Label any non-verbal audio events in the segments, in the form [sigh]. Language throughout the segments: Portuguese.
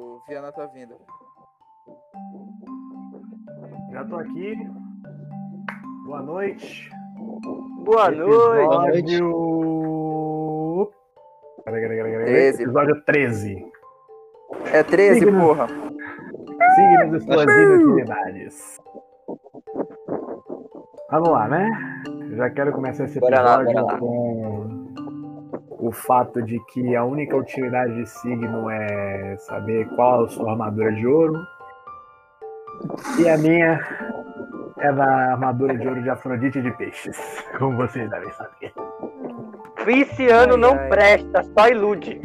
O Viana tá vindo. Já tô aqui. Boa noite. Boa noite. Episódio. Peraí, peraí, peraí, peraí. 13. Episódio 13. É 13, Signo. porra. Signos e suas inutilidades. Vamos lá, né? Já quero começar esse Bora lá, episódio bora lá. com o fato de que a única utilidade de signo é saber qual a sua armadura de ouro. E a minha é da armadura de ouro de Afrodite de Peixes, [laughs] como vocês devem saber. Pisciano Ai, não ai. presta, só ilude.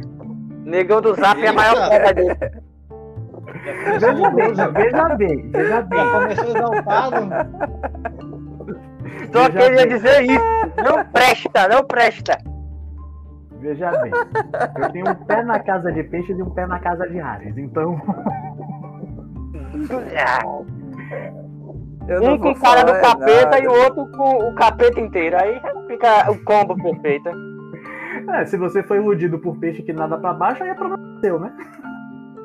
Negão do Zap é a maior prova dele. Veja bem, veja bem, veja bem. Já começou exaltado. Só Veja queria bem. dizer isso. Não presta, não presta. Veja bem, eu tenho um pé na casa de peixes e um pé na casa de Ares, então [laughs] Eu não Um com cara do capeta nada. e o outro com o capeta inteiro. Aí fica o combo perfeito. é, se você foi iludido por peixe que nada pra baixo, aí é problema seu, né?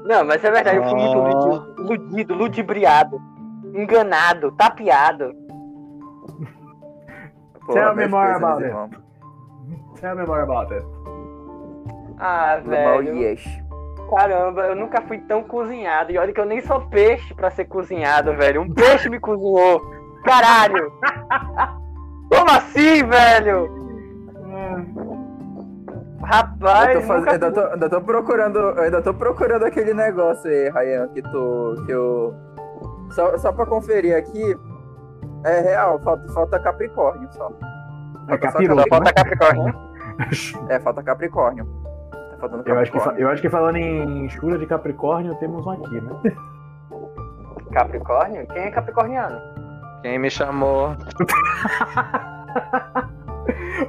Não, mas é verdade, eu fui muito Ó. iludido, iludido, ludibriado, enganado, tapeado. Tell me more about it. Tell me more about it. Ah, velho. yes. Caramba, eu nunca fui tão cozinhado. E olha que eu nem sou peixe pra ser cozinhado, velho. Um peixe me cozinhou. Caralho! Como assim, velho? Rapaz, Eu tô faz- nunca ainda, tô, ainda tô procurando, eu ainda tô procurando aquele negócio aí, Ryan, que tu, que eu, só, só pra conferir aqui, é real, falta, falta Capricórnio só. É Falta só capiroto, Só falta Capricórnio. É, falta Capricórnio. Faltando Eu acho, que, eu acho que falando em escura de Capricórnio, temos um aqui, né? Capricórnio? Quem é capricorniano? Quem me chamou? [laughs]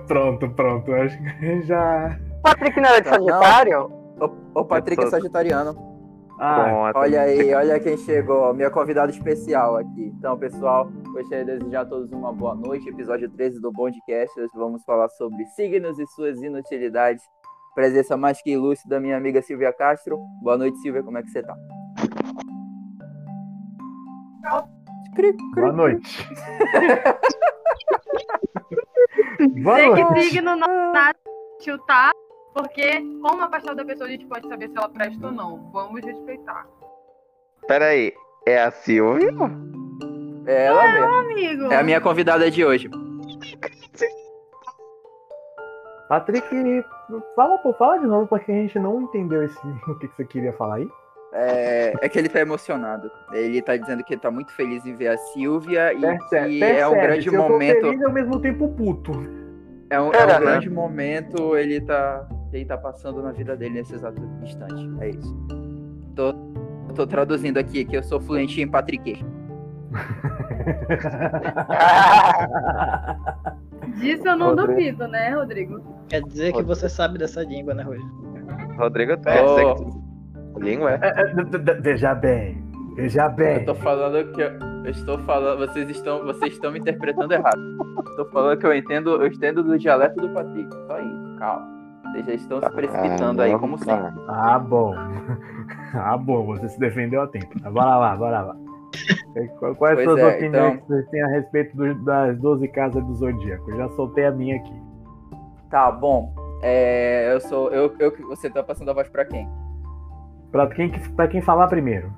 Pronto, pronto, acho que [laughs] já. Patrick não era de Não. Sagitário? O, o Patrick é sagitariano. Ah. Olha aí, olha quem chegou, minha convidada especial aqui. Então, pessoal, gostaria de desejar a todos uma boa noite. Episódio 13 do Bondcast. Hoje vamos falar sobre signos e suas inutilidades. Presença mais que ilustre da minha amiga Silvia Castro. Boa noite, Silvia, como é que você tá? Cri, cri, boa noite. [laughs] boa noite. que signo não dá chutar, porque como a paixão da pessoa a gente pode saber se ela presta ou não. Vamos respeitar. Peraí, é a Silvia? É ela mesmo. Amigo, É a minha convidada de hoje. Patrick, fala, pô, fala de novo, porque a gente não entendeu esse, [laughs] o que, que você queria falar aí. É, é que ele tá emocionado. Ele tá dizendo que ele tá muito feliz em ver a Silvia e Percebe, que é um percebe, grande se eu tô momento. feliz e ao mesmo tempo puto. É um, é um né? grande momento, ele tá, ele tá passando na vida dele nesse exato instante. É isso. Tô, tô traduzindo aqui, que eu sou fluente em patriquês. [laughs] [laughs] disso eu não Rodrigo. duvido, né, Rodrigo? Quer dizer que você sabe dessa língua, né, Rui? Rodrigo, tu Oh. quer dizer que tu... Língua é? É, é, Veja bem, veja bem. Eu tô falando que eu, eu estou falando, vocês estão, vocês estão me interpretando errado. Tô falando que eu entendo, eu entendo do dialeto do Patrick. Só isso, calma. Vocês já estão se precipitando aí, como sempre. Ah, bom. [laughs] Ah, bom, você se defendeu a tempo. Bora lá, bora lá. Qu- Quais Pois suas é, opiniões então- que vocês têm a respeito do- das 12 casas do Zodíaco? Eu já soltei a minha aqui. Tá, bom. É, eu sou. Eu, eu, você tá passando a voz pra quem? Pra quem, que- pra quem falar primeiro.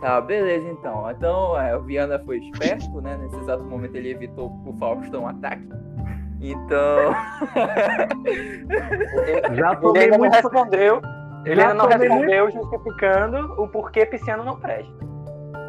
Tá, beleza então. Então, é, o Viana foi esperto, né? Nesse exato momento ele evitou o Faustão ataque. Então. [laughs] Já Ele ainda não muito. respondeu. Ele Já ainda não tomei muito- respondeu justificando o porquê Pisciano não presta.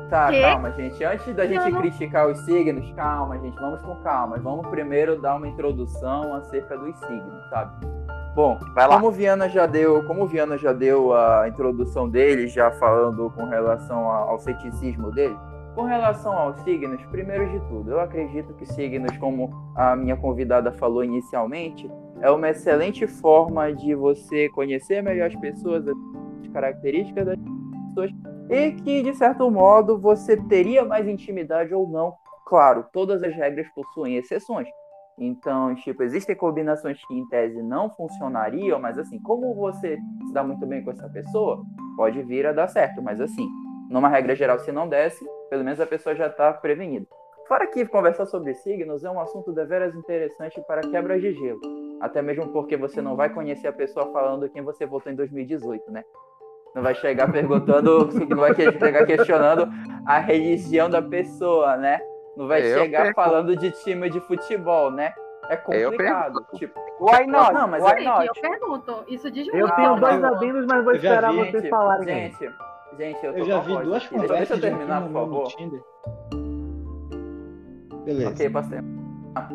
Tá, Quê? calma, gente. Antes da gente Não. criticar os signos, calma, gente. Vamos com calma. Vamos primeiro dar uma introdução acerca dos signos, sabe? Bom, Vai lá. como o Viana já deu, como o Viana já deu a introdução dele, já falando com relação ao ceticismo dele, com relação aos signos, primeiro de tudo, eu acredito que signos, como a minha convidada falou inicialmente, é uma excelente forma de você conhecer melhor as pessoas, as características das pessoas e que, de certo modo, você teria mais intimidade ou não. Claro, todas as regras possuem exceções. Então, tipo, existem combinações que em tese não funcionariam, mas assim, como você se dá muito bem com essa pessoa, pode vir a dar certo, mas assim, numa regra geral, se não desse, pelo menos a pessoa já está prevenida. Fora que conversar sobre signos é um assunto deveras interessante para quebra de gelo. Até mesmo porque você não vai conhecer a pessoa falando quem você votou em 2018, né? Não vai chegar perguntando, não vai chegar questionando a religião da pessoa, né? Não vai Eu chegar pergunto. falando de time de futebol, né? É complicado. Tipo, Why not? Não, mas Why é- not? eu pergunto, isso diz Eu muito. tenho dois adendos, mas vou Eu esperar vi, vocês gente, falarem. gente, gente, eu, tô Eu já vi voz duas aqui. Deixa- conversas Deixa eu de um terminar, por favor. Beleza. Ok, posso ter.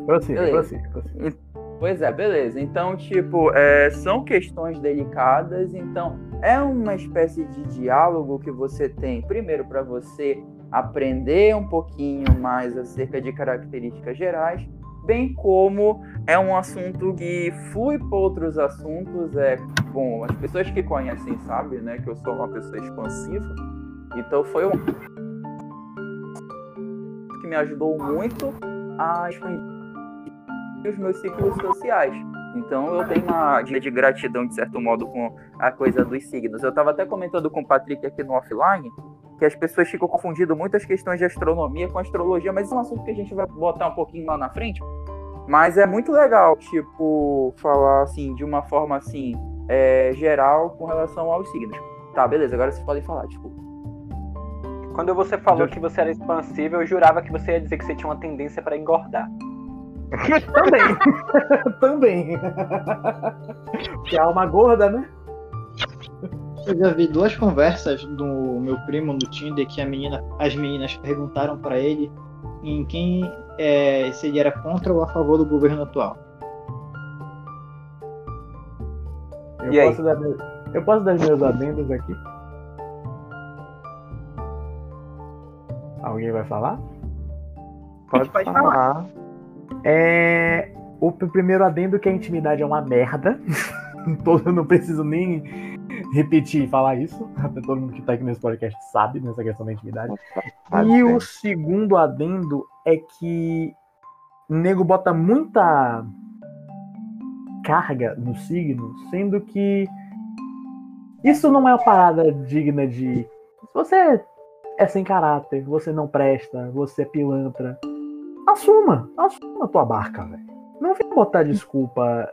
Prossiga, Beleza. prossiga, prossiga. Pois é, beleza. Então, tipo, é, são questões delicadas, então é uma espécie de diálogo que você tem, primeiro, para você aprender um pouquinho mais acerca de características gerais, bem como é um assunto que flui para outros assuntos. É bom, as pessoas que conhecem sabem, né, que eu sou uma pessoa expansiva, então foi um que me ajudou muito a expandir os meus ciclos sociais. Então eu tenho uma dia de gratidão, de certo modo, com a coisa dos signos. Eu estava até comentando com o Patrick aqui no offline que as pessoas ficam confundindo muitas questões de astronomia com astrologia, mas isso é um assunto que a gente vai botar um pouquinho lá na frente. Mas é muito legal, tipo, falar assim, de uma forma assim, é, geral com relação aos signos. Tá, beleza, agora vocês podem falar, tipo. Quando você falou que você era expansível, eu jurava que você ia dizer que você tinha uma tendência para engordar. [laughs] Também. [laughs] Também. Porque a alma gorda, né? Eu já vi duas conversas do meu primo no Tinder que a menina, as meninas perguntaram pra ele em quem é, se ele era contra ou a favor do governo atual. Eu E aí? posso, dar, meu- eu posso dar meus adendos aqui? Alguém vai falar? Pode, Pode falar. É. O pr- primeiro adendo que a intimidade é uma merda. [laughs] Todo- Eu não preciso nem repetir e falar isso. Até todo mundo que tá aqui nesse podcast sabe nessa questão da intimidade. E o segundo adendo é que o nego bota muita carga no signo, sendo que isso não é uma parada digna de. Se você é sem caráter, você não presta, você é pilantra, assuma, assuma a tua barca, velho. Não vem botar desculpa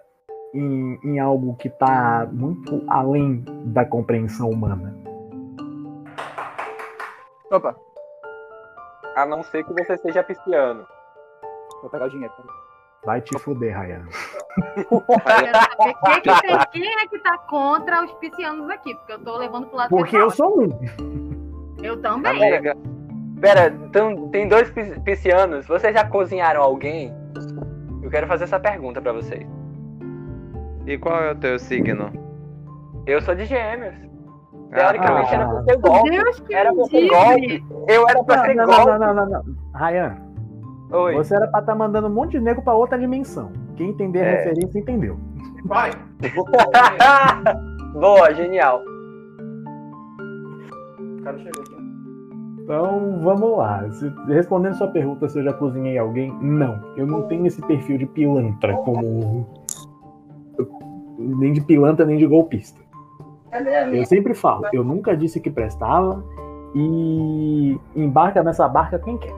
em, em algo que tá muito além da compreensão humana. Opa, A não ser que você seja pisciano. vou pegar o dinheiro. Vai te fuder, Ryan. Quem, que tem- quem é que tá contra os piscianos aqui, porque eu tô levando pro lado Porque eu sou um. Eu também. Amiga, pera, então, tem dois pis- piscianos. Vocês já cozinharam alguém? Eu quero fazer essa pergunta pra vocês. E qual é o teu signo? Eu sou de gêmeos. Ah, Teoricamente Ah. era pra ser golpe. Deus, Era pra ser golpe. Eu era pra ser Não, não, golpe. não, não, não, não. Ryan, Oi. você era pra estar mandando um monte de nego pra outra dimensão. Quem entender a É. referência entendeu. Vai! [laughs] Boa, genial. O cara chegou aqui. Então, vamos lá. Se- respondendo sua pergunta se eu já cozinhei alguém, não. Eu não tenho esse perfil de pilantra como. Nem de pilantra, nem de golpista. Eu sempre falo, eu nunca disse que prestava e embarca nessa barca quem quer.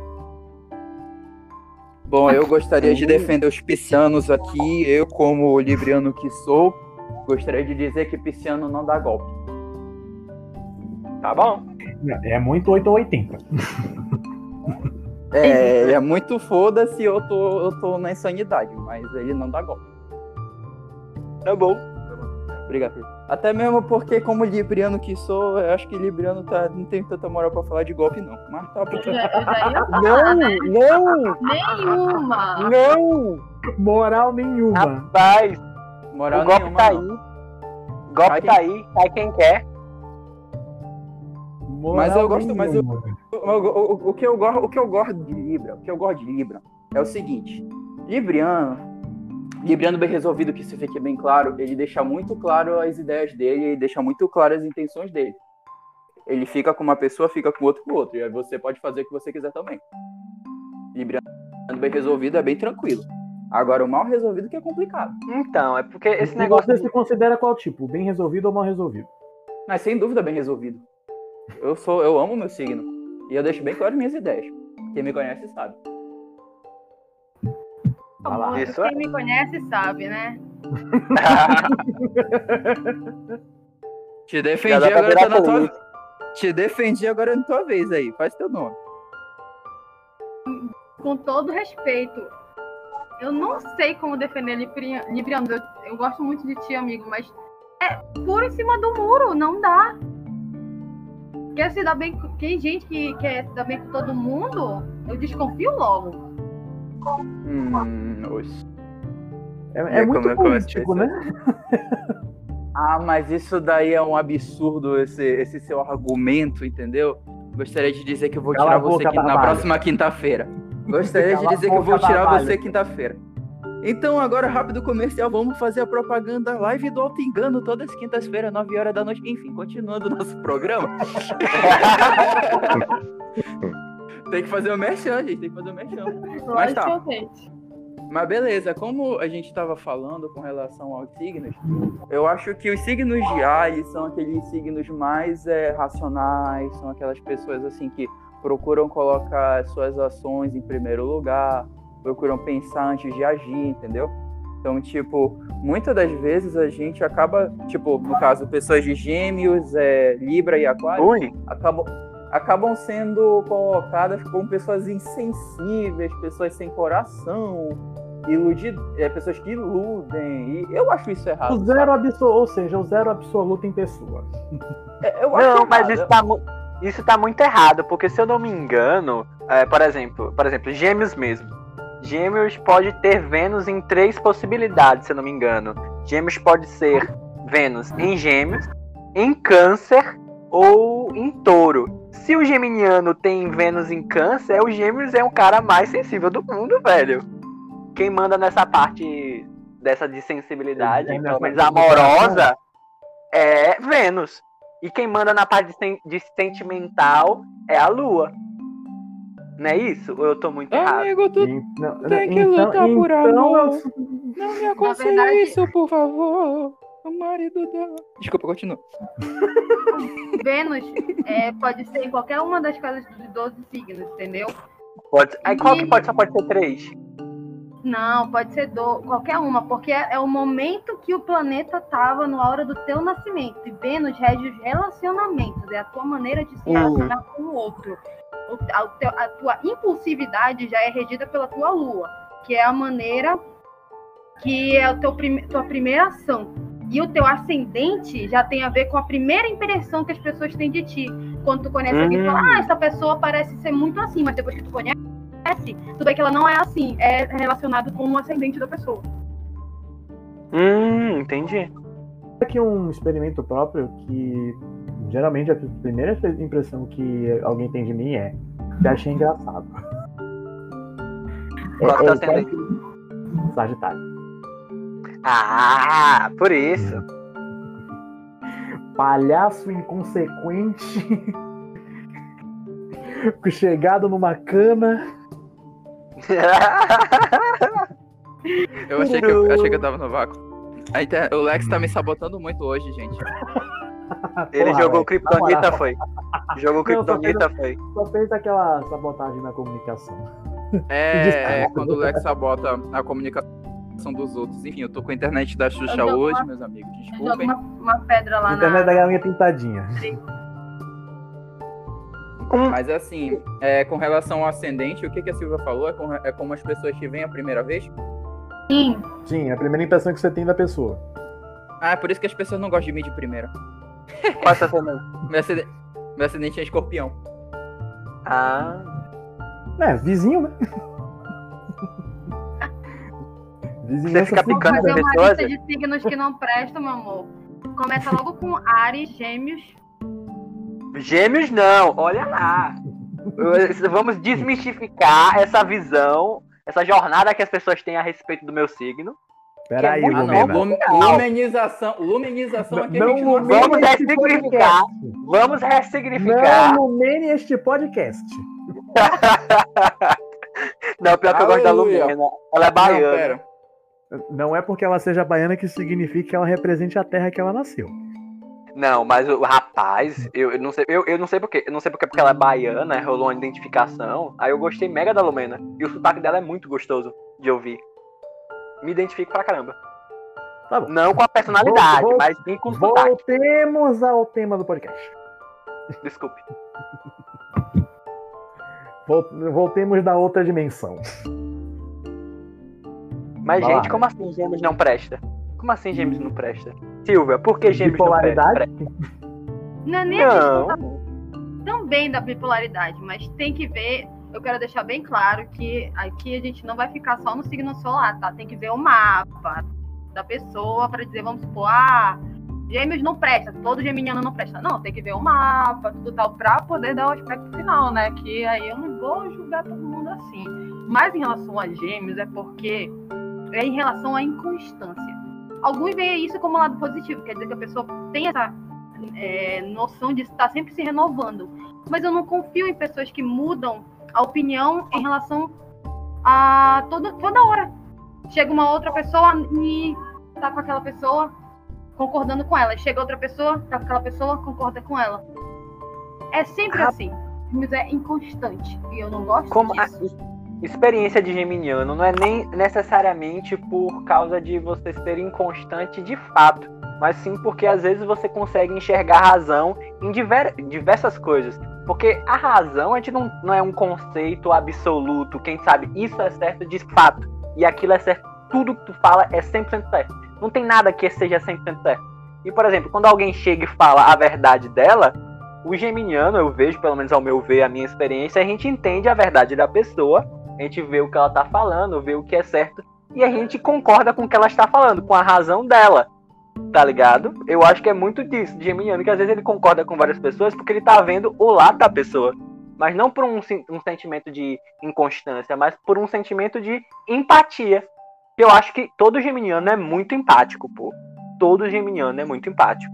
Bom, eu gostaria de defender os piscianos aqui. Eu, como libriano que sou, gostaria de dizer que pisciano não dá golpe. Tá bom. É muito 8 ou 80. É, é muito foda-se, eu tô, eu tô na insanidade, mas ele não dá golpe. Tá bom. Obrigado. Até mesmo porque, como libriano que sou, eu acho que libriano tá, não tem tanta moral pra falar de golpe, não. Mas tá bom. Não, né? não, Nenhuma. não. Moral nenhuma. Rapaz, Moral o golpe nenhuma, tá aí. não. O golpe tá aí, cai quem quer. Moral Mas eu gosto- mas eu-. O, o- o- que eu gosto, o que eu gosto de Libra, o que eu gosto de Libra é o seguinte: Libriano, Libriano bem resolvido, que isso fique bem claro, ele deixa muito claro as ideias dele e deixa muito claro as intenções dele. Ele fica com uma pessoa, fica com outro com outro, e aí você pode fazer o que você quiser também. Libriano bem resolvido é bem tranquilo. Agora, o mal resolvido que é complicado. Então, é porque esse negócio. Você se considera qual tipo? Bem resolvido ou mal resolvido? Mas sem dúvida bem resolvido. Eu sou, eu amo meu signo. E eu deixo bem claro minhas ideias. Quem me conhece sabe. Famoso, Isso Quem é. me conhece sabe, né? Te defendi agora tá na tua. Te defendi agora na tua vez aí. Faz teu nome. Com todo respeito. Eu não sei como defender Libriano. Eu, eu gosto muito de ti, amigo, mas é puro em cima do muro, não dá. Quer se dar bem com. Tem gente que quer se dar bem com todo mundo, eu desconfio logo. Hum, oxe. É, É é muito como- como é político, que é né? [laughs] Ah, mas isso daí é um absurdo, esse, esse seu argumento, entendeu? Gostaria de dizer que eu vou Cala tirar boca, você aqui na próxima quinta-feira. [laughs] Gostaria de Cala a dizer que eu vou boca, tirar Barbalho. você quinta-feira. Então, agora, rápido comercial, vamos fazer a propaganda live do Alto Engano, todas as quintas-feiras, 9 horas da noite. Enfim, continuando o nosso programa. [laughs] tem que fazer o merchan, gente, tem que fazer o merchan. Mas tá. Mas beleza, como a gente estava falando com relação aos signos, eu acho que os signos de Ares são aqueles signos mais é, racionais, são aquelas pessoas assim que procuram colocar suas ações em primeiro lugar, procuram pensar antes de agir, entendeu? Então, tipo, muitas das vezes a gente acaba, tipo, no caso, pessoas de gêmeos, é, Libra e Aquário, acabam, acabam sendo colocadas como pessoas insensíveis, pessoas sem coração, iludi- é, pessoas que iludem. E eu acho isso errado. O zero absoluto, ou seja, o zero absoluto em pessoa. É, Eu acho Não, mas errado. isso tá, isso tá muito errado, porque se eu não me engano, é, por exemplo, por exemplo, gêmeos mesmo. Gêmeos pode ter Vênus em três possibilidades, se eu não me engano. Gêmeos pode ser Vênus em Gêmeos, em Câncer ou em Touro. Se o geminiano tem Vênus em Câncer, o Gêmeos é o cara mais sensível do mundo, velho. Quem manda nessa parte dessa de sensibilidade, pelo menos amorosa, é Vênus. E quem manda na parte de, sen- de sentimental é a Lua. Não é isso? Ou eu tô muito errado? Amigo, tu E- não, tem que então- lutar por então amor. eu- não me aconselha verdade- isso, por favor. O marido dela. Desculpa, continua. [laughs] Vênus é, pode ser em qualquer uma das casas dos 12 signos, entendeu? Pode... Aí qual que pode, só pode ser três? Não, pode ser do, qualquer uma, porque é, é o momento que o planeta estava na hora do teu nascimento. E Vênus rege os relacionamentos, é a tua maneira de se Uhum. relacionar com o outro. O- a, a tua impulsividade já é regida pela tua lua, que é a maneira que é a teu prime, tua primeira ação. E o teu ascendente já tem a ver com a primeira impressão que as pessoas têm de ti. Quando tu conhece alguém e fala, Hum. ah, essa pessoa parece ser muito assim, mas depois que tu conhece, tu vê que ela não é assim, é relacionado com o ascendente da pessoa. Hum, entendi. aqui um experimento próprio que geralmente a primeira impressão que alguém tem de mim é que achei engraçado. Qual que é o é, ascendente? é Sagitário. Ah, por isso. Palhaço inconsequente. [laughs] Chegado numa cana. Eu achei, que eu achei que eu tava no vácuo. Inter- O Lex tá me sabotando muito hoje, gente. Ele Porra, jogou Kryptonita, foi. Jogou [laughs] Kryptonita, foi. Só fez aquela sabotagem na comunicação. É, [laughs] é quando o Lex sabota a comunicação dos outros. Enfim, eu tô com a internet da Xuxa hoje, uma- meus amigos. Desculpem. uma, uma pedra lá A internet na. da galinha pintadinha. Mas assim, é, com relação ao ascendente, o que, que a Silvia falou é, com- é como as pessoas te veem a primeira vez? Sim, Sim, é a primeira impressão que você tem da pessoa. Ah, é por isso que as pessoas não gostam de mim de primeira. Qual é ascendente? Meu ascendente, meu ascendente é escorpião. Ah, É, vizinho, né? [laughs] Vizinhança Você fica picando fazer uma pessoas? lista de signos que não prestam, meu amor. Começa logo com Ares, Gêmeos. Gêmeos não, olha lá. Vamos desmistificar essa visão, essa jornada que as pessoas têm a respeito do meu signo. Peraí, é não. Lumena. Lum- lumenização. Lumenização aqui a gente não lumene Vamos ressignificar. Vamos ressignificar. Não lumene este podcast. [laughs] Não, pior que eu gosto da. Lumena. Ela é Não, baiana. pera. Não é porque ela seja baiana que significa que ela represente a terra que ela nasceu. Não, mas o rapaz, eu, eu não sei, eu, eu não sei porque, eu não sei porque, porque ela é baiana, rolou uma identificação. Aí eu gostei mega da Lumena. E o sotaque dela é muito gostoso de ouvir. Me identifico pra caramba. Tá. Não com a personalidade, Vou- vou- mas sim com o sotaque. Voltemos ao tema do podcast. Desculpe. Vol- Voltemos da outra dimensão. Mas, Vai lá. gente, como assim gêmeos não presta? Como assim gêmeos não presta? Silvia, por que gêmeos não Bipolaridade? presta? Não é nem a questão Não. também da bipolaridade, mas tem que ver. Eu quero deixar bem claro que aqui a gente não vai ficar só no signo solar, tá? Tem que ver o mapa da pessoa para dizer, vamos supor, ah, gêmeos não presta, todo geminiano não presta. Não, tem que ver o mapa, tudo tal, pra poder dar o aspecto final, né? Que aí eu não vou julgar todo mundo assim. Mas em relação a gêmeos, é porque é em relação à inconstância. Alguns veem isso como lado positivo, quer dizer que a pessoa tem essa é, noção de estar sempre se renovando. Mas eu não confio em pessoas que mudam a opinião em relação a toda, toda hora. Chega uma outra pessoa e tá com aquela pessoa concordando com ela. Chega outra pessoa, tá com aquela pessoa, concorda com ela. É sempre Ah. assim. Mas é inconstante. E eu não gosto Como a disso. Experiência de geminiano não é nem necessariamente por causa de você ser inconstante de fato, mas sim porque às vezes você consegue enxergar razão em diver- diversas coisas. Porque a razão a gente não, não é um conceito absoluto, quem sabe isso é certo de fato e aquilo é certo, tudo que tu fala é 100% certo. Não tem nada que seja 100% certo. E por exemplo, quando alguém chega e fala a verdade dela, o geminiano, eu vejo, pelo menos ao meu ver, a minha experiência, a gente entende a verdade da pessoa, a gente vê o que ela tá falando, vê o que é certo, e a gente concorda com o que ela está falando, com a razão dela. Tá ligado? Eu acho que é muito disso, de geminiano, que às vezes ele concorda com várias pessoas porque ele tá vendo o lado da pessoa. Mas não por um, um sentimento de inconstância, mas por um sentimento de empatia. Eu acho que todo geminiano é muito empático, pô. Todo geminiano é muito empático.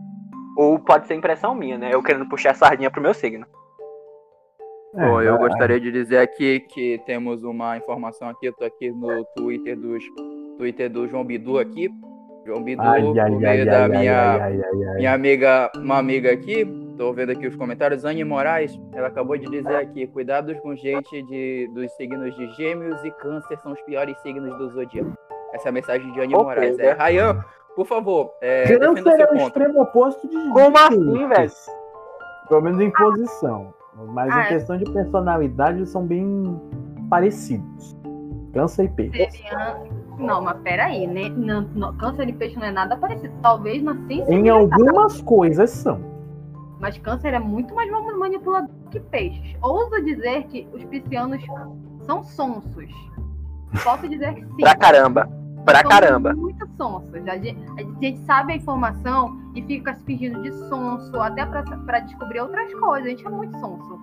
Ou pode ser impressão minha, né? Eu querendo puxar a sardinha pro meu signo. É, Bom, eu é, gostaria de dizer aqui que temos uma informação aqui, eu tô aqui no Twitter dos Twitter do João Bidu aqui. João Bidu, Ai, por ai, meio ai, da ai, minha, ai, ai, ai, ai. minha amiga, uma amiga aqui, tô vendo aqui os comentários, Anne Moraes, ela acabou de dizer aqui, cuidados com gente de, dos signos de gêmeos e câncer são os piores signos do zodíaco. Essa é a mensagem de Anne Ok, Moraes. né? É, Rayan, por favor, é, defenda Câncer é o ponto. extremo oposto de Como assim, velho? Pelo menos em posição. Mas Ah, em é. questão de personalidade são bem parecidos. Câncer e peixe. Seria... Não, mas peraí, né? Não, não, câncer de peixe não é nada parecido. Talvez na Em sensibilidade. algumas coisas são. Mas câncer é muito mais manipulador que peixes. Ouso dizer que os piscianos são sonsos. Posso dizer que sim. Pra caramba. Pra caramba. Muito sonsos. A gente, a gente sabe a informação e fica se fingindo de sonso, até pra, pra descobrir outras coisas. A gente é muito sonso.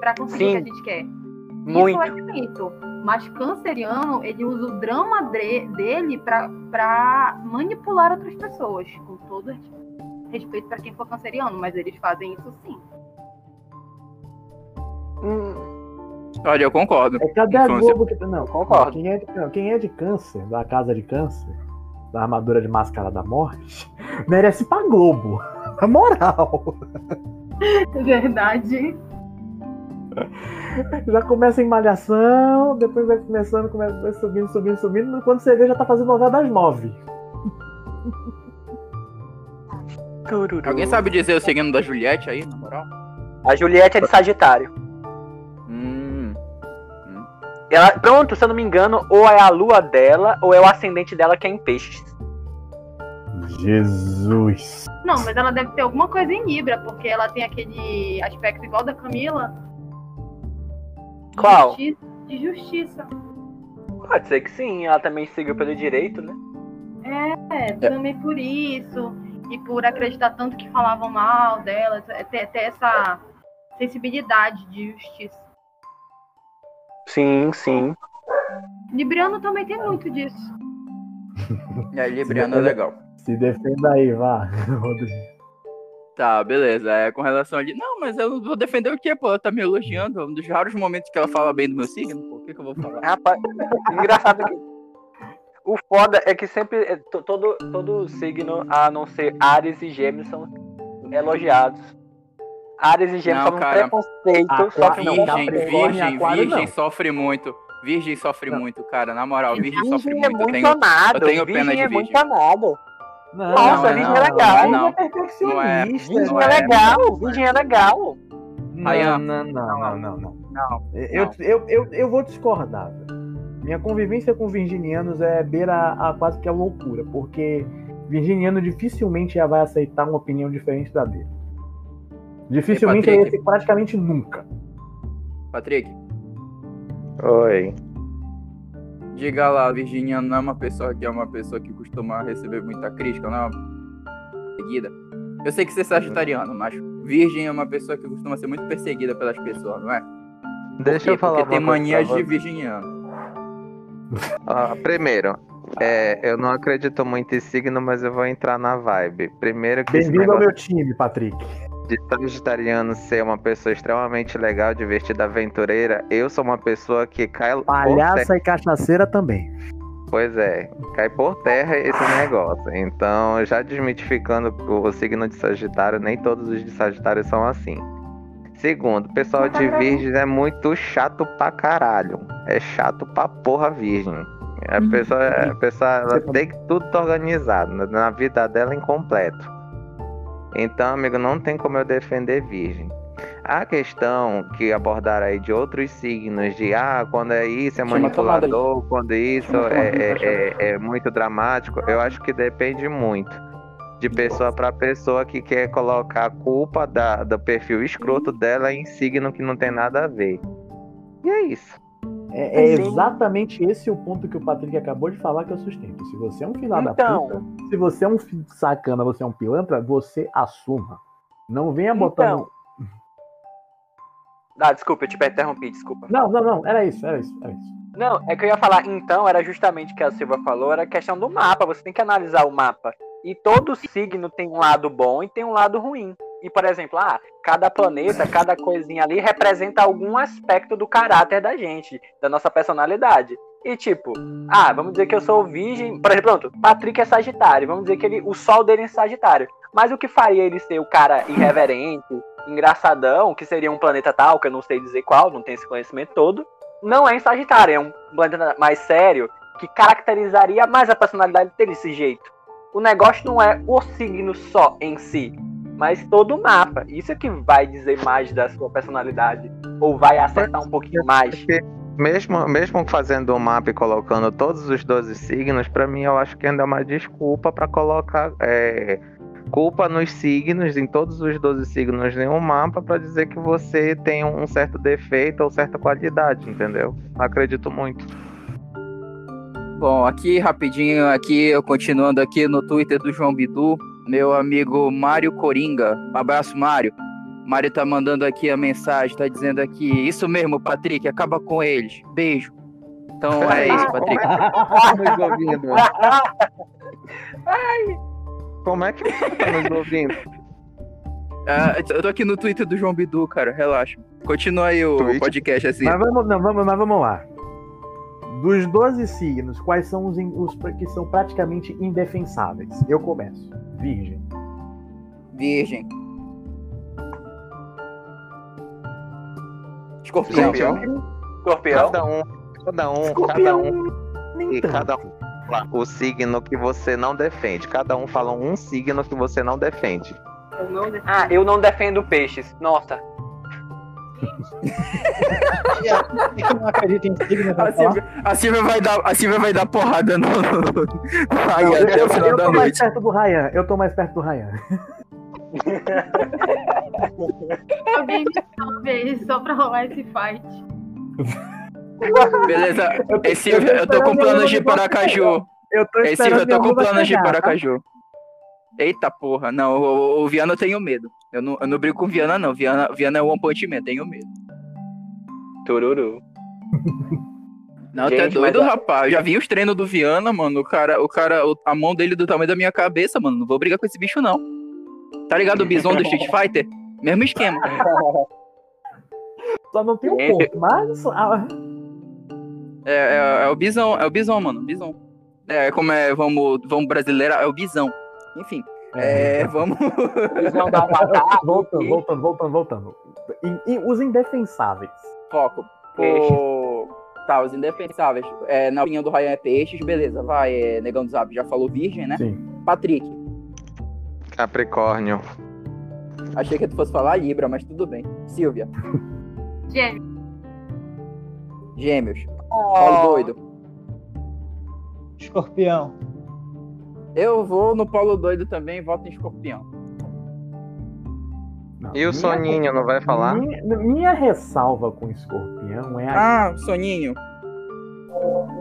Pra conseguir Sim. o que a gente quer. Muito. Isso eu admito. Mas canceriano, ele usa o drama dele pra, pra manipular outras pessoas. Com todo respeito pra quem for canceriano, mas eles fazem isso sim. Hum, Olha, eu concordo. É, cadê a. Globo que. Não, Concordo. Quem é, de, não, quem é de câncer, da casa de câncer, da armadura de máscara da morte, [laughs] merece ir pra Globo. [laughs] Na moral. É verdade. Já começa em malhação, depois vai começando, começa vai subindo, subindo, subindo. Quando você vê, já tá fazendo novela das nove. tururu. Alguém sabe dizer o signo da Juliette aí, na moral? A Juliette é de Sagitário. Ela, pronto, se eu não me engano, ou é a lua dela, ou é o ascendente dela que é em peixes. Jesus. Não, mas ela deve ter alguma coisa em Libra, porque ela tem aquele aspecto igual da Camila. De Qual? De justiça. Pode ser que sim, ela também seguiu pelo direito, né? É, também por isso. E por acreditar tanto que falavam mal dela, é ter, ter essa sensibilidade de justiça. Sim, sim. Libriano também tem muito disso. É, Libriano é legal. Se defenda aí, vá, [laughs] Rodrigo. Tá, beleza. É, com relação ali. Não, mas eu vou defender o quê, pô? Ela tá me elogiando. É um dos raros momentos que ela fala bem do meu signo, pô. O que, que eu vou falar? Rapaz, engraçado que. O foda é que sempre. é, to- todo, todo signo, a não ser Ares e Gêmeos, são elogiados. Ares e Gêmeos Não, sofrem cara. preconceito, Ah, sofrem Não, Virgem, e virgem, Aquário, virgem não. sofre muito. Virgem sofre muito, cara. Na moral, virgem sofre Virgem é muito. Eu muito tenho, amado. eu tenho pena virgem de é virgem. muito amado. Não, Nossa, não, virgem não, é legal. não, é perfeccionista. Não é. Virgem Não é, é. legal. Virgem é legal. Não, não, não, não, não, não. Não. Eu, eu, eu, eu vou discordar. velho. Minha convivência com virginianos é beira a, a quase que a loucura, porque virginiano dificilmente já vai aceitar uma opinião diferente da dele. Dificilmente Patrick. ele praticamente nunca. Patrick, Oi. diga lá, Virginiano não é uma pessoa que é uma pessoa que costuma receber muita crítica, não é uma seguida. Eu sei que você é sagitariano, mas Virgem é uma pessoa que costuma ser muito perseguida pelas pessoas, não é? Deixa eu falar Porque tem manias de virginiano. Ah, primeiro, é, eu não acredito muito em signo, mas eu vou entrar na vibe. Primeiro que esse Bem-vindo ao negócio meu time, Patrick. De sagitariano ser uma pessoa extremamente legal, divertida, aventureira, eu sou uma pessoa que cai por. Palhaça e cachaceira também. Pois é, cai por terra esse negócio. Então, já desmitificando o signo de Sagitário, nem todos os de Sagitário são assim. Segundo, o pessoal de Virgem é muito chato pra caralho. É chato pra porra Virgem. A Uhum. pessoa, a pessoa ela tem que tudo organizado. Na- Na vida dela é incompleto. Então, amigo, não tem como eu defender Virgem. A questão que abordaram aí de outros signos, de ah, quando é isso é manipulador, quando isso é, tomada aí, é- tá é- é muito dramático, eu acho que depende muito de pessoa para pessoa que quer colocar a culpa da, do perfil escroto dela em signo que não tem nada a ver. E é isso. É, é exatamente esse o ponto que o Patrick acabou de falar que eu sustento. Se você é um filho da Então. puta, se você é um sacana, você é um pilantra, você assuma. Não venha botando. Então. Ah, desculpa, eu te interrompi, desculpa. Não, não, não. Era isso, era isso, era isso. Não, é que eu ia falar, então, era justamente o que a Silva falou, era a questão do mapa. Você tem que analisar o mapa. E todo signo tem um lado bom e tem um lado ruim. E, por exemplo, ah, cada planeta, cada coisinha ali representa algum aspecto do caráter da gente, da nossa personalidade. E tipo, ah, vamos dizer que eu sou virgem. Por exemplo, pronto, Patrick é Sagitário. Vamos dizer que ele, o sol dele é Sagitário. Mas o que faria ele ser o cara irreverente, engraçadão, que seria um planeta tal, que eu não sei dizer qual, não tenho esse conhecimento todo, não é em Sagitário, é um planeta mais sério, que caracterizaria mais a personalidade dele desse jeito. O negócio não é o signo só em si, mas todo o mapa. Isso é que vai dizer mais da sua personalidade, ou vai acertar um pouquinho mais. Mesmo, mesmo fazendo o mapa e colocando todos os 12 signos, pra mim eu acho que ainda é uma desculpa pra colocar é, culpa nos signos, em todos os 12 signos em um mapa, pra dizer que você tem um certo defeito ou certa qualidade, entendeu? Acredito muito. Bom, aqui rapidinho, aqui eu continuando aqui no Twitter do João Bidu, meu amigo Mário Coringa. Um abraço, Mário. Mário tá mandando aqui a mensagem, tá dizendo aqui, isso mesmo, Patrick, acaba com eles. Beijo. Então é [laughs] isso, Patrick. Tá nos ouvindo? Como é que você tá nos ouvindo? Ah, eu tô aqui no Twitter do João Bidu, cara, relaxa. Continua aí o Twitter? podcast assim. Mas vamos, não, vamos, mas vamos lá. Dos 12 signos, quais são os, os que são praticamente indefensáveis? Eu começo. Virgem. Virgem. Escorpião. Escorpião. Escorpião. Cada um, cada um, cada Escorpião. um Nem e tanto. cada um fala o signo que você não defende. Cada um fala um signo que você não defende. Eu não defendo. Ah, eu não defendo peixes. Nossa. Que eu não acredito em signo, A. Silvia, a Silvia vai dar, a Silvia vai dar porrada no, no, no Não, Ryan eu, até eu- o final eu da tô mais noite. perto do Ryan. Eu tô mais perto do Ryan. Alguém me salve só pra rolar esse fight. Beleza. Eu tô- Silvia, eu tô com planos de Paracaju. Eu tô Ei, Silvia, eu tô com planos de chegar, tá? Paracaju. Eita porra, não, o, o Viana eu tenho medo. Eu não, eu não brigo com Viana, não. Viana, Viana é o One Punch Man, tenho medo. Tururu. [laughs] Não, Gente, tá doido, mas rapaz. Eu já vi os treinos do Viana, mano. O cara, o cara, a mão dele do tamanho da minha cabeça, mano. Não vou brigar com esse bicho, não. Tá ligado o Bison do Street [laughs] Fighter? Mesmo esquema. Só não tem um ponto. Mas. ah, É, é, é o Bison, é o Bison, mano. Bison. É, como é, vamos, vamos brasileira, é o Bisão. Enfim. É, vamos. Do Avatar. [laughs] Voltando, voltando, voltando, voltando. E, e os indefensáveis. Foco. Peixes. Pô, Tá, os indefensáveis. É, na opinião do Ryan é peixes, beleza. Vai, é, Negão do Zap já falou virgem, né? Sim. Patrick. Capricórnio. Achei que tu fosse falar Libra, mas tudo bem. Silvia. Gêmeo. [laughs] Gêmeos. Paulo doido. Escorpião. Eu vou no Paulo doido também, voto em escorpião. Não, E o Soninho, não vai falar? Minha, minha ressalva com escorpião é a. Ah, Soninho.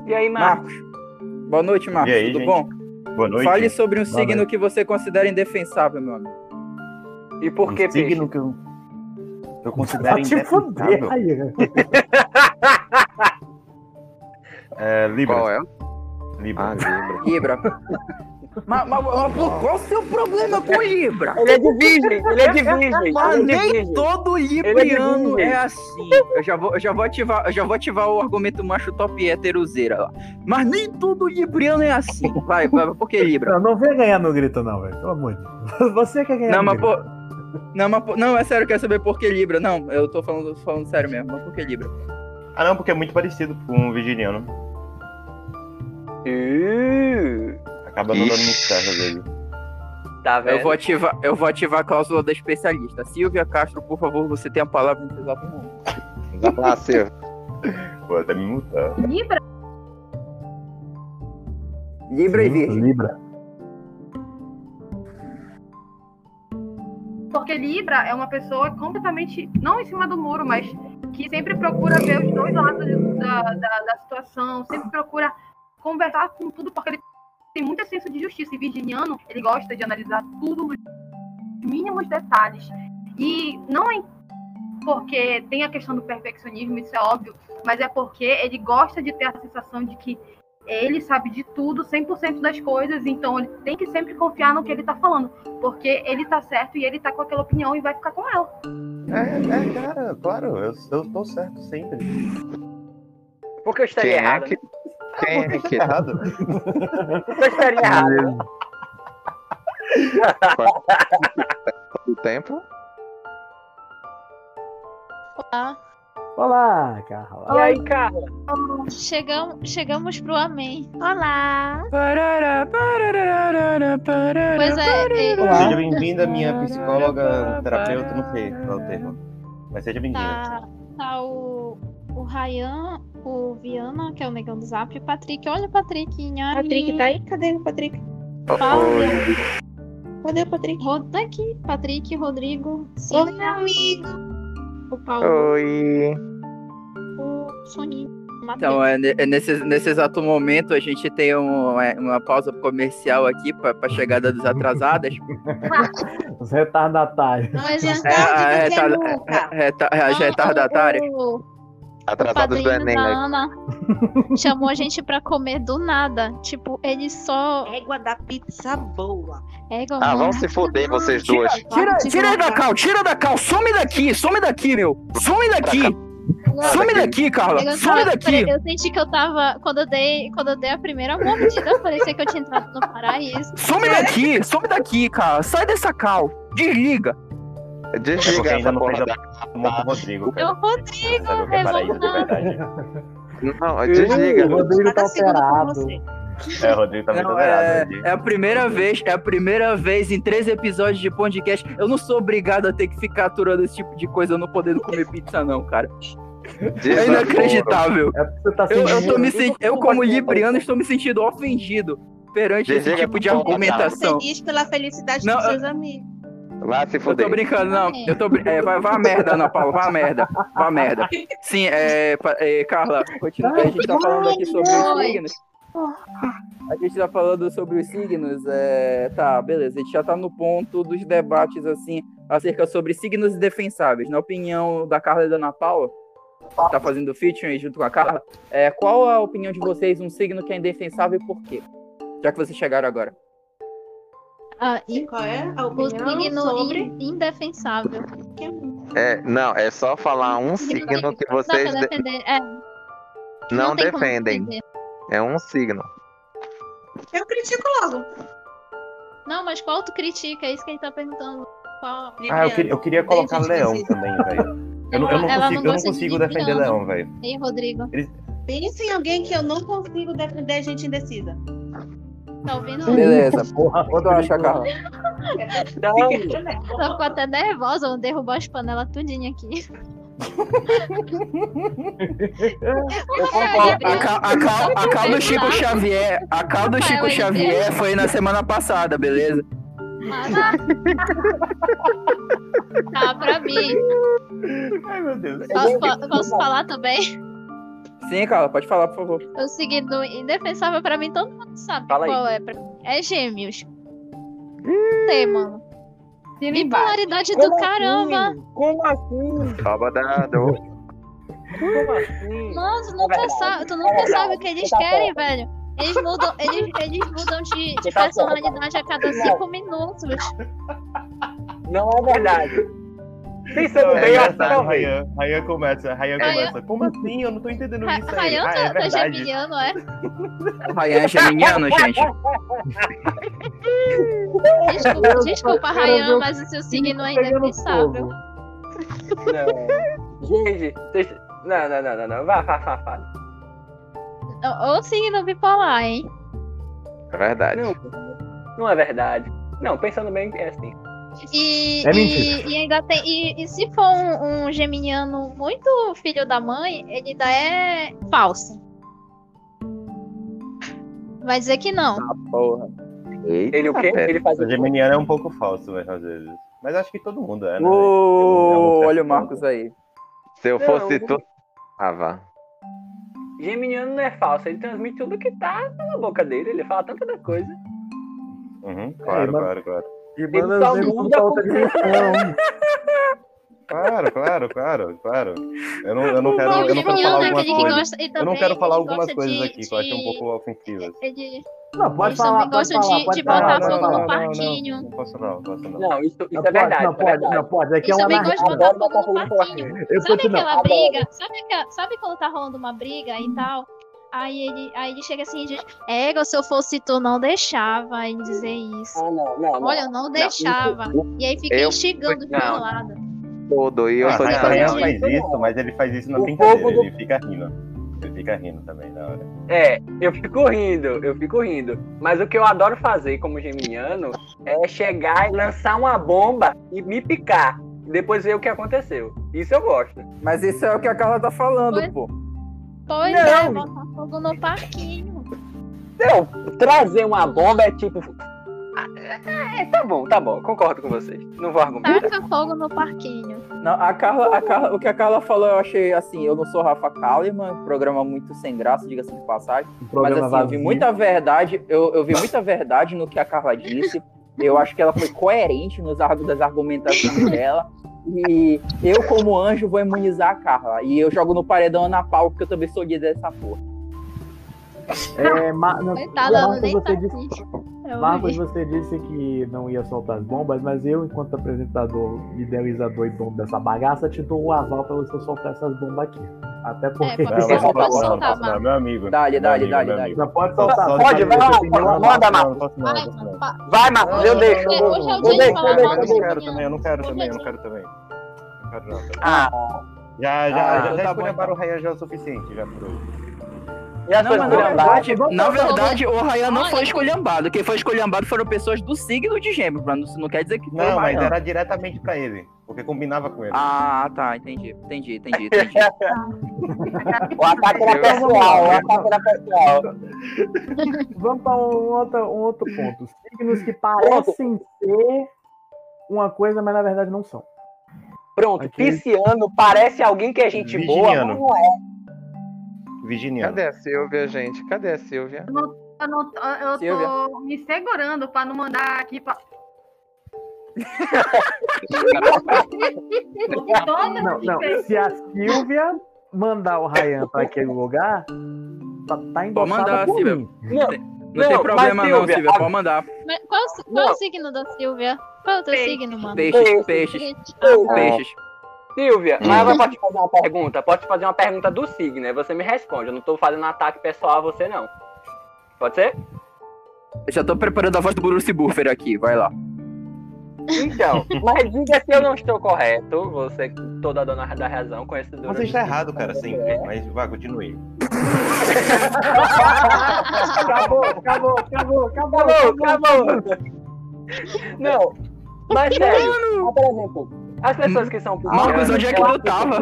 E aí, Marcos? Marcos. Boa noite, Marcos. E aí, tudo gente? bom? Boa noite. Fale sobre um Boa signo noite. que você considera indefensável, meu amigo. E por que um signo peixe? que eu, eu considero te fuder indefensável. aí. [laughs] [laughs] É, Libra. Qual é? Libra. Ah, Libra. Libra. [laughs] mas, mas- mas qual o seu problema com Libra? Ele é de virgem, ele é de virgem. [laughs] Mas é nem virgem. todo Ele libriano é é assim. Eu já vou, eu já vou ativar, eu já vou ativar o argumento macho top heterozeira lá. Mas nem todo libriano é assim. Vai, vai, por que Libra? Não, não vem ganhar no grito, não, velho. Pelo amor de Deus. [laughs] Você quer ganhar Não, no mas grito. pô. Não, mas pô- não, é sério, eu quero saber por que Libra. Não, eu tô falando, falando sério mesmo, mas por que Libra? Ah, não, porque é muito parecido com o Virginiano. Uh, Acaba não dando Ixi. muito certo às vezes. tá? Eu vou ativar, eu vou ativar a cláusula da especialista. Silvia Castro, por favor, você tem a palavra nesse exato momento. Ah, Silvio. Vou até me mutar. Libra. Libra e Virgem. Libra. Porque Libra é uma pessoa completamente, não em cima do muro, mas que sempre procura ver os dois lados da, da, da situação, sempre procura conversar com tudo, porque ele tem muito senso de justiça. E virginiano, ele gosta de analisar tudo nos mínimos detalhes. E não é porque tem a questão do perfeccionismo, isso é óbvio, mas é porque ele gosta de ter a sensação de que ele sabe de tudo, 100% das coisas, então ele tem que sempre confiar no que ele tá falando, porque ele tá certo e ele tá com aquela opinião e vai ficar com ela. É, é, cara, claro, eu, eu tô certo sempre. Por que eu estaria Quem é errado? que. Quem é que. Errado. Que eu estaria errado? O tempo? Olá. Olá, Carla. E aí, Carla? Chegamos, chegamos pro Amém. Olá. Parará, parará, parará, Pois é, é, Olá. Seja bem-vinda, minha psicóloga, terapeuta, não sei qual é o termo. Mas seja bem-vinda. tá, tá o Ryan, o Viana, que é o negão do Zap, e o Patrick. Olha o Patrick. Patrick, tá aí? Cadê o Patrick? Fala. Cadê o Patrick? Rod- Tá aqui. Patrick, Rodrigo, Oi, Sim, meu amigo. o Paulo, Oi. o Soninho. Então, é, é nesse, nesse exato momento, a gente tem um- é, uma pausa comercial aqui para a chegada dos atrasadas. [laughs] Os retardatários. Mais É, tá- nunca. é, tá- é, as retardatárias. O, o Atrasados do padrinho Enem. da né? Ana chamou a gente pra comer do nada. Tipo, ele só. Égua da pizza boa. É, Ah, vão se fuder vocês duas. Tira, tira da cal, tira da cal, some daqui, some daqui, meu. Some daqui, some daqui, Carla, Eu, some tava- daqui. eu senti que eu tava. Quando eu dei, quando eu dei a primeira mordida, parecia que eu tinha entrado no paraíso. Some daqui, some daqui, cara. Sai dessa cal. Desliga. É Desliga ainda essa não porra fez da... a com o Rodrigo, cara. Rodrigo, Sabe o que é paraíso de revoltado. verdade? Não, desliga. O Rodrigo tá alterado. É, o Rodrigo tá muito Não, é, é a primeira vez, é a primeira vez em três episódios de podcast. Eu não sou obrigado a ter que ficar aturando esse tipo de coisa, eu não podendo comer pizza, não, cara. É inacreditável. É tá Eu, eu, tô me sen- eu como libriano, estou me sentindo ofendido perante esse Desliga tipo de argumentação. Feliz pela felicidade Não, dos eu- seus amigos. Vai se Eu tô fuder. brincando, não. Eu tô brin- é, vai, vai a merda, Ana Paula, vai a merda. Vai a merda. Sim, é, é, Carla, continua. A gente tá falando aqui sobre os signos. A gente tá falando sobre os signos. É, tá, beleza. A gente já tá no ponto dos debates, assim, acerca sobre signos indefensáveis. Na opinião da Carla e da Ana Paula, que tá fazendo featuring junto com a Carla, é, qual a opinião de vocês, um signo que é indefensável e por quê? Já que vocês chegaram agora. Ah, e Qual é a o opinião signo sobre... in- indefensável. É, não, é só falar um signo que vocês de- defender. É, não como defendem. defender. É um signo. Eu critico logo. Não, mas qual tu critica? É isso que ele tá perguntando. Qual... Ah, eu queria, eu queria colocar Desde leão também, velho. Eu não, eu não Ela não consigo, eu não de consigo ninguém, defender não. leão, velho. Ei, Rodrigo. Pensa em alguém que eu não consigo defender gente indecisa. Tá ouvindo? Beleza. Porra, [laughs] Quando eu acho a Carla. Ela ficou até nervosa, vou derrubar as panelas tudinho aqui. [laughs] A, cal, a, cal, a cal do Chico Xavier, a cal do Chico Xavier foi na semana passada, beleza? [laughs] Tá, pra mim. Ai, meu Deus. Posso, posso falar também? Sim, Carla, pode falar, por favor. O signo indefensável pra mim, todo mundo sabe Fala aí. qual é. pra- É gêmeos. Sei, mano. Assina embaixo. Bipolaridade do caramba. Como assim? Dado. Como assim? Mano, tu nunca, verdade. sabe, tu É nunca verdade. sabe o que eles tá querem, velho. Eles mudam, eles, eles mudam de, de tá personalidade a cada cinco minutos. Não é verdade. Pensando É bem, acho que talvez. Rayan, Rayan começa, Rayan Rayan- começa. Como assim? Eu não tô entendendo isso aí. Rayan Ah, tá, é tá geminiano, é? O Ryan é geminiano, gente. [laughs] Desculpa, desculpa Rayan, mas o seu signo é indefensável. Gente, não, não, não, não, não. Vá, vá, vá, vá. Ou signo bipolar, hein? É verdade. Não, não é verdade. Não, pensando bem, é assim. E, É e, mentira. e ainda tem. E, e se for um, um geminiano muito filho da mãe, ele ainda é falso. Vai dizer que não. Porra. Eita, Ele o quê? Ele faz O geminiano é um pouco falso, velho, às vezes. Mas acho que todo mundo é, né? um olha o Marcos aí. Se eu Não, fosse eu- tu. Ah, vá. Geminiano não é falso, ele transmite tudo que tá na boca dele, ele fala tanta da coisa. Uhum, claro, mas- claro, claro. E manda só muda outra dimensão. Claro, claro, claro, claro. Eu não, eu não quero, E eu não quero falar é algumas coisas. E Eu não quero falar algumas coisas aqui que eu acho um pouco ofensivas. Não, pode eles falar, também pode gostam falar, de, pode de falar. botar não, fogo não, no não, parquinho. Não posso não, não posso não. Não, isso, isso Não é pode, verdade. não é pode, não pode. Aqui é Eles uma também gostam de botar fogo no parquinho. Sabe aquela briga? Sabe, sabe quando tá rolando uma briga e tal? Aí ele, aí ele chega assim e diz: Ego, se eu fosse tu, não deixava ele dizer isso. Ah, não, não, não. Olha, eu não deixava. E aí fica eu- instigando não. pro lado. Todo. E eu Ah, sou de faz não. isso, mas ele faz isso na O brincadeira, do- ele fica rindo. Ele fica rindo também na hora. É, eu fico rindo, eu fico rindo. Mas o que eu adoro fazer como geminiano é chegar e lançar uma bomba e me picar. Depois ver o que aconteceu. Isso eu gosto. Mas isso é o que a Carla tá falando, Pois- pô. Pois Não. é, botar fogo no parquinho. Não, trazer uma bomba é tipo. Ah, É, tá bom, tá bom, concordo com vocês. Não vou argumentar. Taca fogo no parquinho. Não, a Carla, a Carla, o que a Carla falou, eu achei assim, eu não sou Rafa Kalimann, programa muito sem graça, diga-se de passagem. Um Mas assim, eu vi muita verdade, eu, eu vi muita verdade no que a Carla disse. Eu acho que ela foi coerente nos das argumentações [laughs] dela. E eu, como anjo, vou imunizar a Carla. E eu jogo no paredão na pau, porque eu também sou líder dessa porra. É, Ma- não, Coitada, ela Marcos, nem tá disse, aqui. Eu Marcos, vi. você disse que não ia soltar as bombas, mas eu, enquanto apresentador, idealizador e dono dessa bagaça, te dou o aval pra você soltar essas bombas aqui. Até porque. É, Não, pode não pode não soltar, não, Marcos. meu amigo. Dale, Meu dale, amigo, dale, meu dale. amigo. Não pode soltar. Pode, vai Você manda, Marcos. não, Vai, Marcos, eu deixo. Hoje é o dia Eu de deixo, falar eu mal não quero também, eu não quero é também, eu não quero também. Não quero não. também. Ah, Já, já, Ah, já, então já tá escolheram bom, o Rayan já é o suficiente, já por hoje. já Não, foi mas na esculhambado. verdade, na o Ryan não Olha, foi esculhambado. Quem foi esculhambado foram pessoas do signo de gêmeo, pra não, isso não quer dizer que foi Não, mas Ryan. era diretamente pra ele, porque combinava com ele. Ah, tá, entendi, entendi, entendi, entendi. [laughs] O ataque era pessoal, o ataque era pessoal. [laughs] Vamos para um outro, um outro ponto. Signos que parecem ser uma coisa, mas na verdade não são. Pronto, Aquele- pisciano parece alguém que é gente boa, Virginiano. mas não é. Virginiano. Cadê a Silvia, gente? Cadê a Silvia? Eu, não- eu Silvia. tô me segurando pra não mandar aqui pra. [laughs] Não, não. Se a Silvia mandar o Ryan para aquele lugar, tá, tá endossada mandar, por Silvia. mim. Não, Não, tem Não, problema mas, não, Silvia, Silvia, a- pode mandar. Mas qual, qual Não. o signo da Silvia? Qual é o teu Peixe. signo, mano? Peixes, peixes, peixes. Silvia, mas ela pode te fazer uma pergunta? Pode te fazer uma pergunta do signo, aí você me responde. Eu não tô fazendo ataque pessoal a você, não. Pode ser? Eu já tô preparando a voz do Bruce Buffer aqui, vai lá. Então, mas diga se eu não estou correto, você toda dona da razão, conhecedora. Você está errado, cara, sempre. Mas vá, continue. [laughs] Acabou, acabou, acabou, acabou. Acabou, acabou. Não, mas [laughs] sério, por exemplo, as pessoas que são Marcos, onde é que tu tava?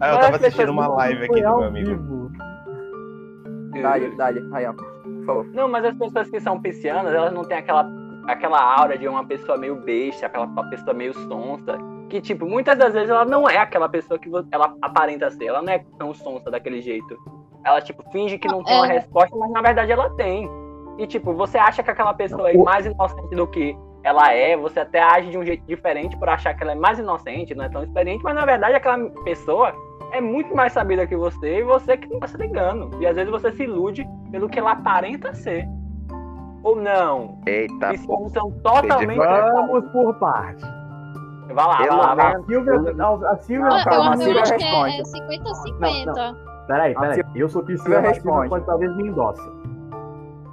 Ah, eu tava as assistindo uma live aqui do meu amigo. Rayan, por favor. Não, mas as pessoas que são piscianas, elas não têm aquela, aquela aura de uma pessoa meio besta, aquela pessoa meio sonsa. Que, tipo, muitas das vezes ela não é aquela pessoa que ela aparenta ser. Ela não é tão sonsa daquele jeito. Ela, tipo, finge que não tem uma É. resposta, mas na verdade ela tem. E, tipo, você acha que aquela pessoa é mais inocente do que ela é, você até age de um jeito diferente por achar que ela é mais inocente, não é tão experiente, mas na verdade aquela pessoa é muito mais sabida que você e você que não tá se ligando. E às vezes você se ilude pelo que ela aparenta ser. Ou não. Eita, Piscianos são totalmente. Vamos por parte. Vai lá, vai Pelo lá, vai lá. A Silvia, a Silvia Eu, calma, eu, a eu Silvia é, responde. é 50-50. Peraí, A peraí. Eu sou a Silvia responde. pode talvez me endossa.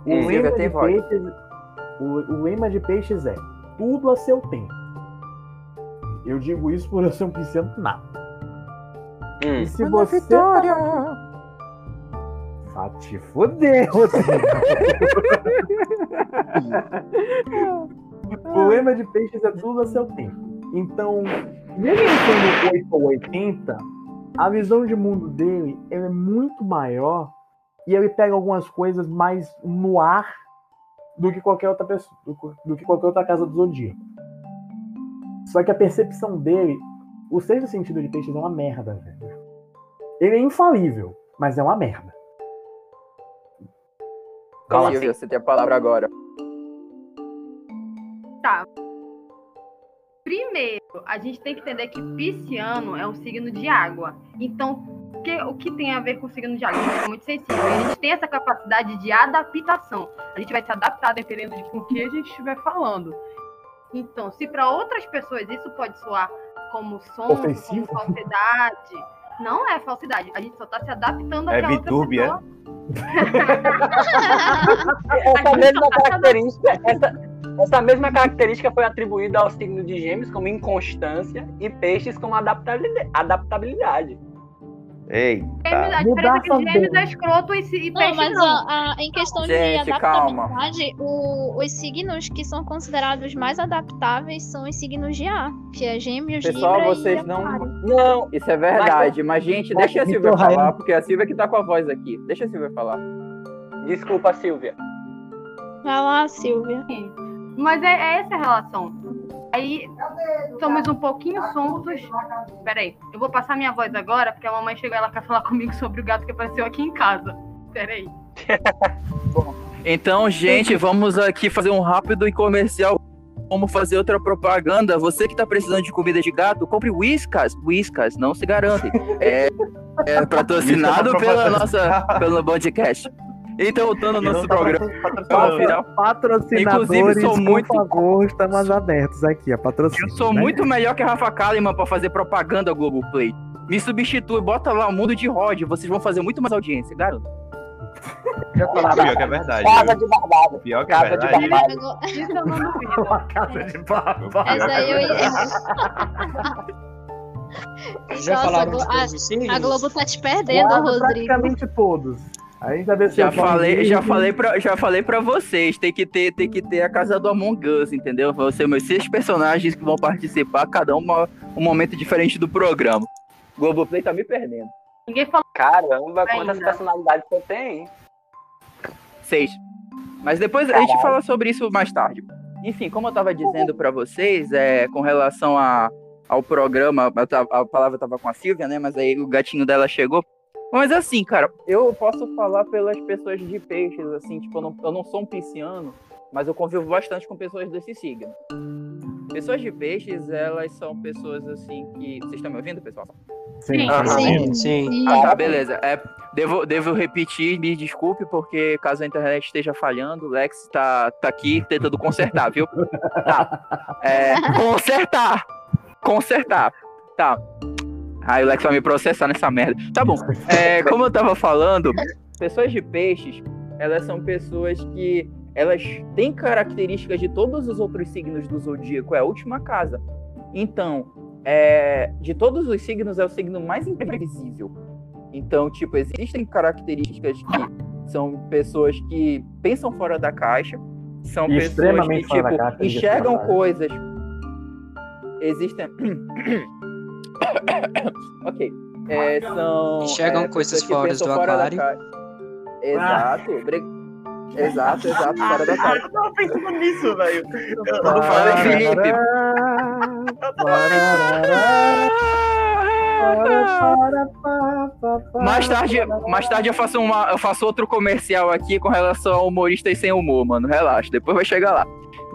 O lema, de voz. peixes, o, o lema de peixes é tudo a seu tempo. Eu digo isso por eu ser um pisciano nada. Hum. E se você. Vai te foder, Rodrigo. [laughs] O lema de peixes é tudo a seu tempo. Então, mesmo ele sendo 8 ou 80, a visão de mundo dele ele é muito maior e ele pega algumas coisas mais no ar do que qualquer outra pessoa, do, do que qualquer outra casa do zodíaco. Só que a percepção dele, o sexto sentido de peixes é uma merda, velho. Ele é infalível, mas é uma merda. Como Silvia, assim? você tem a palavra agora. Primeiro, a gente tem que entender que pisciano é um signo de água. Então, o que, o que tem a ver com o signo de água? A gente é muito sensível. A gente tem essa capacidade de adaptação. A gente vai se adaptar dependendo de com que a gente estiver falando. Então, se para outras pessoas isso pode soar como som, Ofensivo? como falsidade, não é falsidade. A gente só está se adaptando É àquela outra pessoa. [laughs] Essa mesma característica, essa, essa mesma característica foi atribuída ao signo de Gêmeos como inconstância e peixes como adaptabilidade. Gêmeos- A diferença é que Mudança gêmeos é escroto e, e Não, mas não. ó, a- em questão Gente, de calma. adaptabilidade, o- os signos que são considerados mais adaptáveis são os signos de ar, que é Gêmeos, Pessoal, Libra vocês e não. Não, Isso é verdade, mas, gente, mas deixa a Silvia falar, Rayan- porque a Silvia que tá com a voz aqui. Deixa a Silvia falar. desculpa, Silvia. Vai lá, Silvia. Mas é, é essa a relação. Aí somos um pouquinho soltos. Peraí, eu vou passar minha voz agora, porque a mamãe chegou ela quer falar comigo sobre o gato que apareceu aqui em casa. Peraí. [laughs] Então, gente, vamos aqui fazer um rápido e comercial. Como fazer outra propaganda. Você que tá precisando de comida de gato, compre Whiskas. Whiskas, não se garantem. É, é patrocinado é pela nossa, pelo [laughs] podcast. Então, voltando ao nosso tá programa. final, Patrocinadores, Inclusive, sou por muito- favor, estamos abertos aqui, a patrocínio. Eu sou né? muito melhor que a Rafa Kalimann pra fazer propaganda Globoplay. Me substitui, bota lá o mundo de Rod, vocês vão fazer muito mais audiência, garoto. Pior que é verdade. Casa de babado. Pior que é Casa de verdade. babado. Agora- Isso eu não duvido. Uma casa de babá. Essa aí eu ia. [laughs] Já Nossa, falaram a Glo- de a, a Globo tá te perdendo, Quase Rodrigo. praticamente todos. Ainda vê Já falei, já falei pra, já falei pra vocês, tem que ter, tem que ter a casa do Among Us, entendeu? Vão ser meus seis personagens que vão participar, cada um uma- um momento diferente do programa. Globoplay tá me perdendo. Ninguém falou. Caramba, quantas personalidades você tem, hein? Seis. Mas depois a gente fala sobre isso mais tarde. Enfim, como eu tava dizendo pra vocês, é, com relação a, ao programa, eu tava- a palavra tava com a Silvia, né? Mas aí o gatinho dela chegou. Mas assim, cara, eu posso falar pelas pessoas de peixes, assim, tipo, eu não, eu não sou um pisciano, mas eu convivo bastante com pessoas desse signo. Pessoas de peixes, elas são pessoas assim que. Vocês estão me ouvindo, pessoal? Sim. Aham. Sim. sim. Ah, tá, beleza. É, devo, devo repetir, me desculpe, porque caso a internet esteja falhando, o Lex tá, tá aqui tentando consertar, viu? Tá. É, consertar! Consertar. Tá. Aí o Lex vai me processar nessa merda. Tá bom. É, como eu tava falando, pessoas de peixes, elas são pessoas que elas têm características de todos os outros signos do zodíaco, é a última casa. Então, é, de todos os signos, é o signo mais imprevisível. Então, tipo, existem características que são pessoas que pensam fora da caixa, são pessoas que, tipo, caixa, enxergam coisas. Existem. [clears throat] [coughs] ok. É, são. Enxergam é, coisas fora do fora aquário. Exato. obri- Exato, exato, fora da caixa. Eu tava pensando nisso, velho. Eu Não fala, Felipe. Mais tarde, mais tarde eu faço uma, eu faço outro comercial aqui com relação a humoristas sem humor, mano. Relaxa, depois vai chegar lá.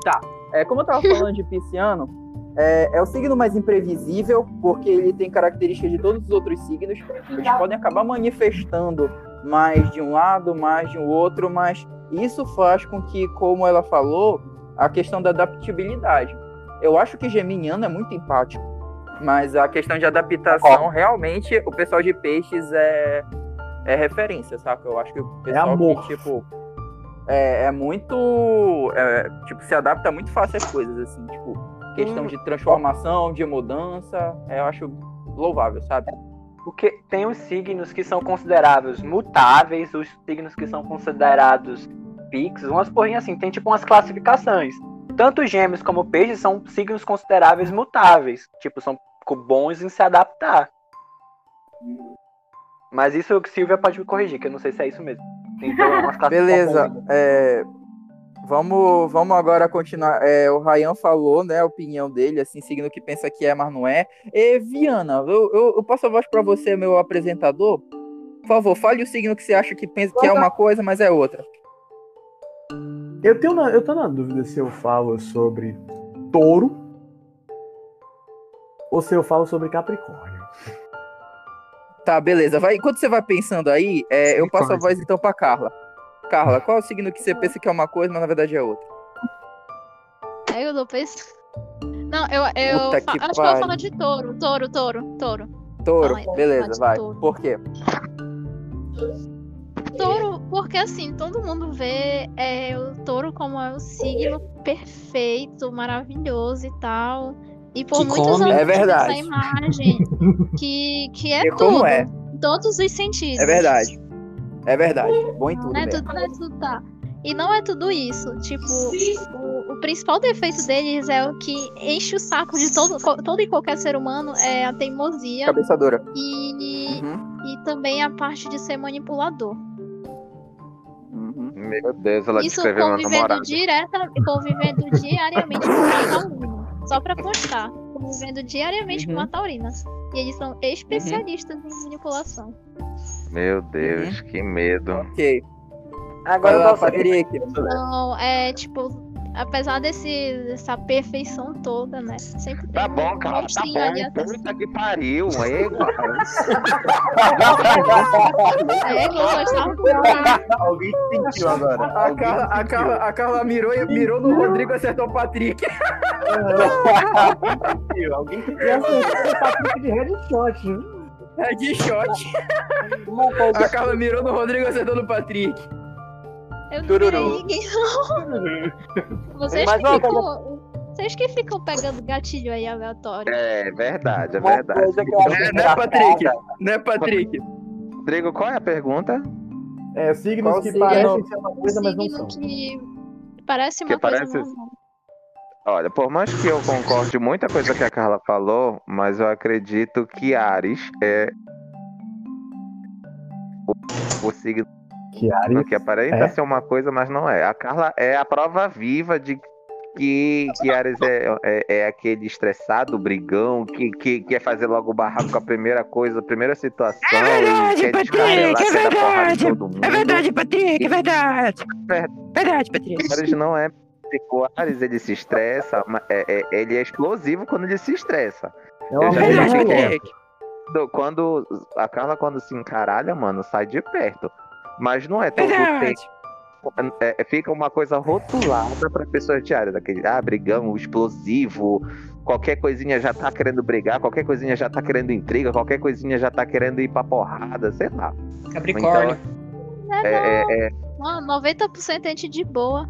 Tá. É, como eu tava falando de pisciano, é, é o signo mais imprevisível, porque ele tem características de todos os outros signos. Eles podem acabar manifestando mais de um lado, mais de um outro, mas isso faz com que, como ela falou, a questão da adaptabilidade. Eu acho que Geminiano é muito empático, mas a questão de adaptação, realmente, o pessoal de peixes é, é referência, saca? Eu acho que o pessoal amor. que, tipo, é, é muito. é, tipo, se adapta muito fácil às coisas, assim, tipo, questão de transformação, de mudança, é, eu acho louvável, sabe? Porque tem os signos que são considerados mutáveis, os signos que são considerados fixos, umas porrinhas assim, tem tipo umas classificações. Tanto gêmeos como peixes são signos consideráveis mutáveis, tipo, são bons em se adaptar. Mas isso o Silvia pode me corrigir, que eu não sei se é isso mesmo. Então, é umas [laughs] Beleza, é, vamos, vamos agora continuar. É, o Ryan falou, né, a opinião dele, assim, signo que pensa que é, mas não é. E Viana, eu, eu, eu passo a voz pra você, meu apresentador. Por favor, fale o signo que você acha que pensa que é uma coisa, mas é outra. Eu, tenho na, eu tô na dúvida se eu falo sobre touro ou se eu falo sobre capricórnio. Tá, beleza. Vai, enquanto você vai pensando aí, é, eu passo a voz então pra Carla. Carla, qual é o signo que você pensa que é uma coisa, mas na verdade é outra? É, eu não penso. Não, eu, eu Puta fa- que acho que eu falar de touro, touro, touro, touro. Touro, beleza, vai. touro. Por quê? Touro, porque assim, todo mundo vê é, o touro como é o signo perfeito, maravilhoso e tal. E por Que muitos come. anos É verdade. essa imagem que, que é [laughs] E como tudo, é? em todos os sentidos. É verdade. É verdade. Bom em tudo Não é mesmo. tudo, não é tudo, tá. E não é tudo isso. Tipo, o, o principal defeito deles é o que enche o saco de todo, todo e qualquer ser humano é a teimosia Cabeça dura. e, Uhum, e também a parte de ser manipulador. uhum. Meu Deus, ela Isso convivendo direta, convivendo diariamente com uma taurina. Só pra constar. Convivendo diariamente com Uhum. uma taurina. E eles são especialistas em manipulação. Meu Deus, que medo. Ok. Agora eu saber. Patrick. Então, é tipo, apesar desse, dessa perfeição toda, né? Sempre tem Tá um bom, cara, tá ali bom. atrás. Puta que pariu. [laughs] É, eu gostava Alguém sentiu agora. A Alguém Carla, a, sentiu. Carla, a Carla mirou, e- mirou no Rodrigo e acertou o Patrick. [laughs] sentiu. Alguém sentiu. E essa é o Patrick de headshot. É de shot. A Carla mirou no Rodrigo acertou no Patrick. Eu não virei ninguém, não. Vocês Mas que, ficam, vocês que ficam pegando gatilho aí aleatório. é verdade, é Uma verdade. coisa que eu acho É, né, Patrick? Né, Patrick? Rodrigo, qual é a pergunta? É, signos Qual que signo? parecem ser uma Um coisa, mas não signo são. que parece Que uma coisa, parece- não. Olha, por mais que eu concorde muita coisa que a Carla falou, mas eu acredito que Ares é o, o signo Que Ares que aparenta é? ser uma coisa, mas não é. A Carla é a prova viva de que, que Ares é, é, é aquele estressado, brigão, que, que quer fazer logo o barraco com a primeira coisa, a primeira situação. e descarregar, quer dar porrada em todo mundo. Patrick, é verdade. Verdade, Patrick. Ares não é o Ares ele se estressa, é- é- ele é explosivo quando ele se estressa. É uma Eu já vi. Quando- Quando a Carla quando se encaralha, mano, sai de perto. Mas não é todo o Verdade. tempo. É, é- fica uma coisa rotulada para pessoas de área, daquele, ah, brigão, explosivo, qualquer coisinha já tá querendo brigar, qualquer coisinha já tá querendo intriga, qualquer coisinha já tá querendo ir pra porrada, sei lá. Capricórnio. É, É, é- é- Não, 90% é gente de boa.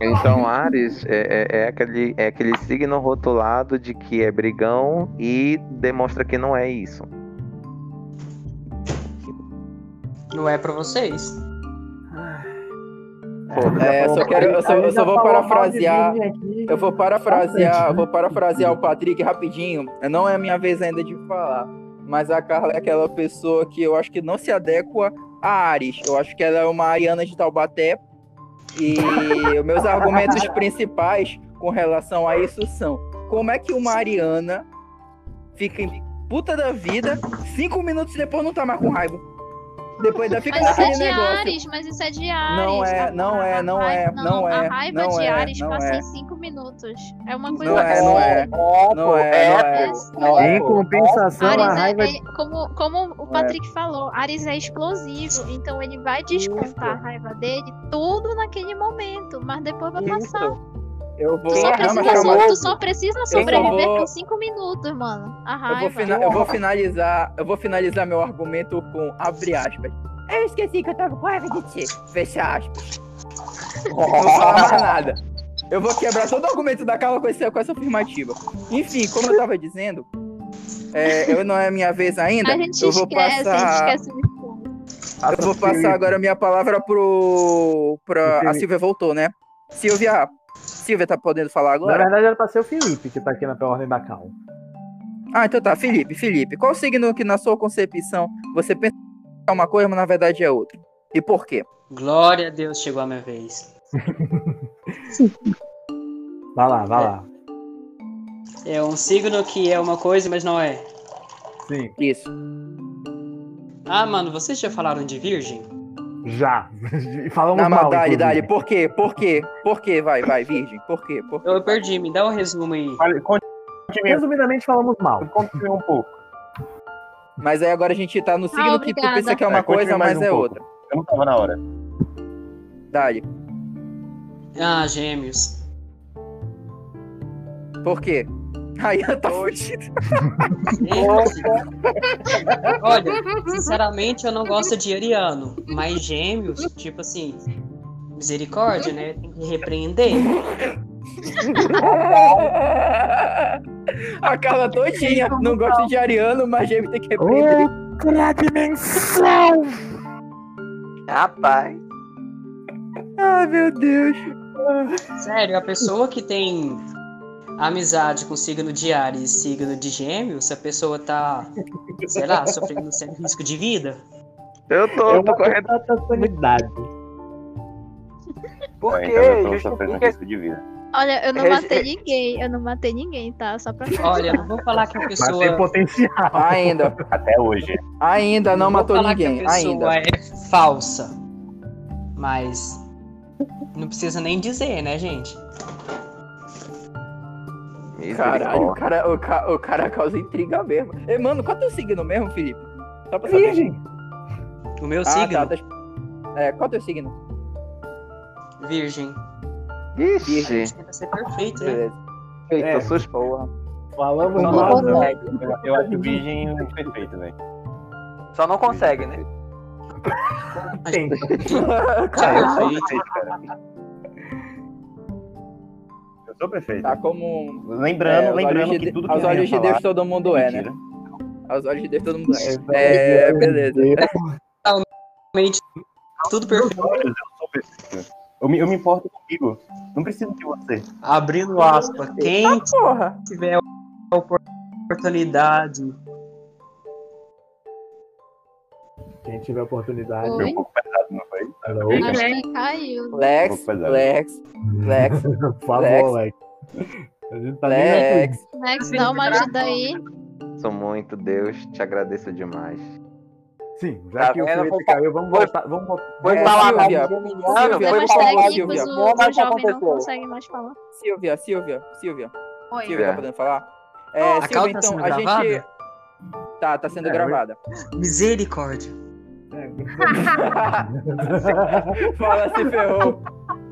Então, Ares é, é, é aquele, é aquele signo rotulado de que é brigão e demonstra que não é isso. Não é pra vocês. É, só quero, eu só, eu só vou parafrasear. Eu vou parafrasear, eu vou parafrasear o Patrick rapidinho. Não é a minha vez ainda de falar. Mas a Carla é aquela pessoa que eu acho que não se adequa a Ares. Eu acho que ela é uma Ariana de Taubaté. E meus argumentos principais com relação a isso são: como é que uma Ariana fica em puta da vida, cinco minutos depois não tá mais com raiva? Depois ainda fica Mas isso é naquele de negócio. Ares, mas isso é de Ares. Não é, A- não a- é, a não raiva- é, não é, A raiva não de é, Ares passa é. em 5 minutos. É uma coisa Não é, não é. Não é, não é. Não é. Em compensação, a Ares raiva. é, é- como, como o Patrick falou, Ares é explosivo, então ele vai descontar a raiva dele tudo naquele momento, mas depois vai passar. Eu vou. Tu só, Não, mas precisa, so- tu só precisa sobreviver vou- por 5 minutos, mano. A Eu raiva. vou, fina- eu vou finalizar, eu vou finalizar meu argumento com abre aspas. Eu esqueci que eu tava com raiva de ti. Fecha aspas. Não vou falar mais nada. Eu vou quebrar todo o argumento da Carla com, esse, com essa afirmativa. Enfim, como eu tava dizendo, é, eu não é minha vez ainda. A gente eu vou esquece, a gente passar. esquece. Eu vou passar agora a minha palavra pro. Pra... A Silvia voltou, né? Silvia. Silvia tá podendo falar Na agora? verdade, era pra ser o Felipe que tá aqui na ordem da cal. Ah, então tá. Felipe, Felipe, qual signo que na sua concepção você pensa que é uma coisa, mas na verdade é outra? E por quê? Glória a Deus, chegou a minha vez. [laughs] Vai lá, vai lá. É um signo que é uma coisa, mas não é. Sim. Isso. Ah, mano, vocês já falaram de virgem? Já. Falamos Não, mal. mas dali, dali. Por quê? Por quê? Por quê? Vai, vai, virgem. Por quê? Por quê? Eu perdi, me dá um resumo aí. Resumidamente, falamos mal. Continue um pouco. Mas aí agora a gente tá no signo que tu pensa que é uma É, coisa, mas um é pouco. outra. Eu não tava na hora. Dali. Ah, gêmeos. Por quê? Aí tá. Gêmeos. Olha, sinceramente eu não gosto de ariano, mas gêmeos, tipo assim, misericórdia, né? Tem que repreender. [laughs] A Carla todinha. Não gosta de Ariano, mas gêmeo tem que repreender. Outra dimensão! Rapaz. Ai, meu Deus. Sério, a pessoa que tem amizade com signo de Ares e signo de Gêmeos, a pessoa tá, sei lá, sofrendo sério risco de vida. Eu tô, É tô correndo. completa sanidade. Por Então quê? eu tô sofrendo Justifica risco de vida. Olha, eu não Regi- matei ninguém, eu não matei ninguém, tá? Só pra Olha, não vou falar que a Mas tem pessoa. potencial. Ainda. Até hoje. Ainda não vou matou falar ninguém. Que a pessoa Ainda. é falsa. Mas. Não precisa nem dizer, né, gente? Caralho, o cara, o, ca- o cara causa intriga mesmo. Ei, mano, qual é o teu signo mesmo, Felipe? Só pra saber. Virgem. O meu Ah, signo, tá, tá. É, qual é o teu signo? Virgem. Ixi, Tenta ser perfeito, né? Eita, É. suspeita. Falamos Não mal. consegue. Eu, eu acho virgem perfeito, velho. Só não consegue, né? Tem. [laughs] Cara, eu sou Perfeito. perfeito, cara. Sou perfeito. Tá como. Lembrando, é, lembrando olhos que de- tudo que aos olhos de Deus todo mundo é, né? Aos olhos de Deus todo mundo é. Então, É, beleza. Realmente, tudo perfeito. Eu sou perfeito. Eu me, eu me importo comigo. Não preciso de você. Abrindo aspas. Quem Porra. tiver a oportunidade. Quem tiver oportunidade. Oi? Foi um pouco pesado, não Alô? Acho que caiu. Lex. Lex, Lex, Por favor, Lex. Lex. A gente tá Lex. Max, dá uma ajuda aí. Sou muito, Deus, te agradeço demais. Sim, já Tá que o vendo? Felipe Vou- caiu, vamos voltar. Vamos voltar. Foi É, falar Silvia. Silvia, foi falar, Silvia. o, Como é o que aconteceu? Silvia, Silvia, Silvia. Oi. Silvia, tá É. podendo falar? É, A Silvia, tá então, sendo a gente. gravada? Tá, tá sendo É, gravada. Misericórdia. [laughs] Fala, se ferrou.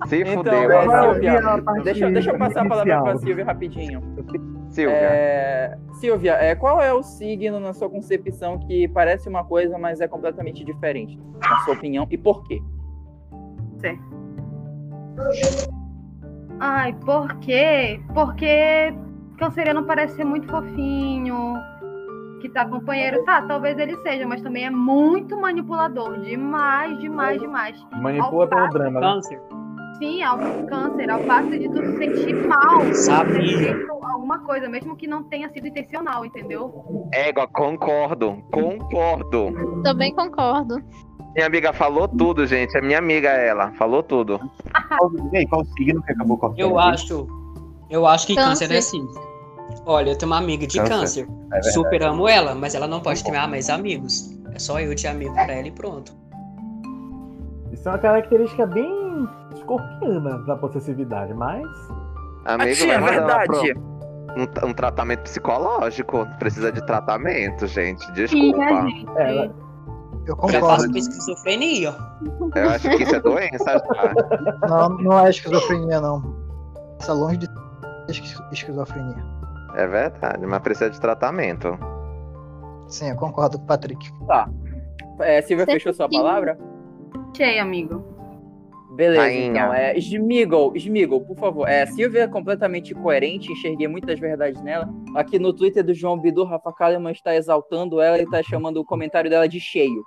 Se Então, fudeu, é. Silvia, Deixa, deixa eu passar a palavra pra inicial. Silvia rapidinho. Silvia. É, Silvia, é, qual é o signo na sua concepção que parece uma coisa, mas é completamente diferente? Na sua opinião, e por quê? Câncer. Ai, por quê? Porque canceriano parece ser muito fofinho, que tá companheiro. Tá, talvez ele seja, mas também é muito manipulador. Demais, demais, demais. Manipula pelo drama. né? Câncer. Sim, ao câncer, ao passo de tu se sentir mal. Sabia. feito Alguma coisa, mesmo que não tenha sido intencional, entendeu? Égua, concordo, concordo. Também concordo. Minha amiga falou tudo, gente. É minha amiga ela, falou tudo. Qual, e aí, qual signo que acabou cortando? Eu acho. Eu acho que Câncer. câncer é assim. Olha, eu tenho uma amiga de Câncer. câncer. É. Super amo ela, mas ela não pode ter mais amigos. É só eu de amigo pra ela e pronto. Isso é uma característica bem escorpiana da possessividade, mas. Amigo, tia, é verdade. Um, um tratamento psicológico. Precisa de tratamento, gente. Sim, Desculpa. né, gente? É, ela- Eu Eu concordo. faço com esquizofrenia. Eu acho que isso é doença. [laughs] Não, não é esquizofrenia, não. Está longe de esqui- esquizofrenia. É verdade, mas precisa de tratamento. Sim, eu concordo com o Patrick. É, Silvia Você fechou sua sim. palavra? Achei, amigo. Beleza, Rainha. então. É, Smigol, Smigol, por favor. É, Silvia é completamente coerente, enxerguei muitas verdades nela. Aqui no Twitter do João Bidu, Rafa Kalimann está exaltando ela e está chamando o comentário dela de cheio.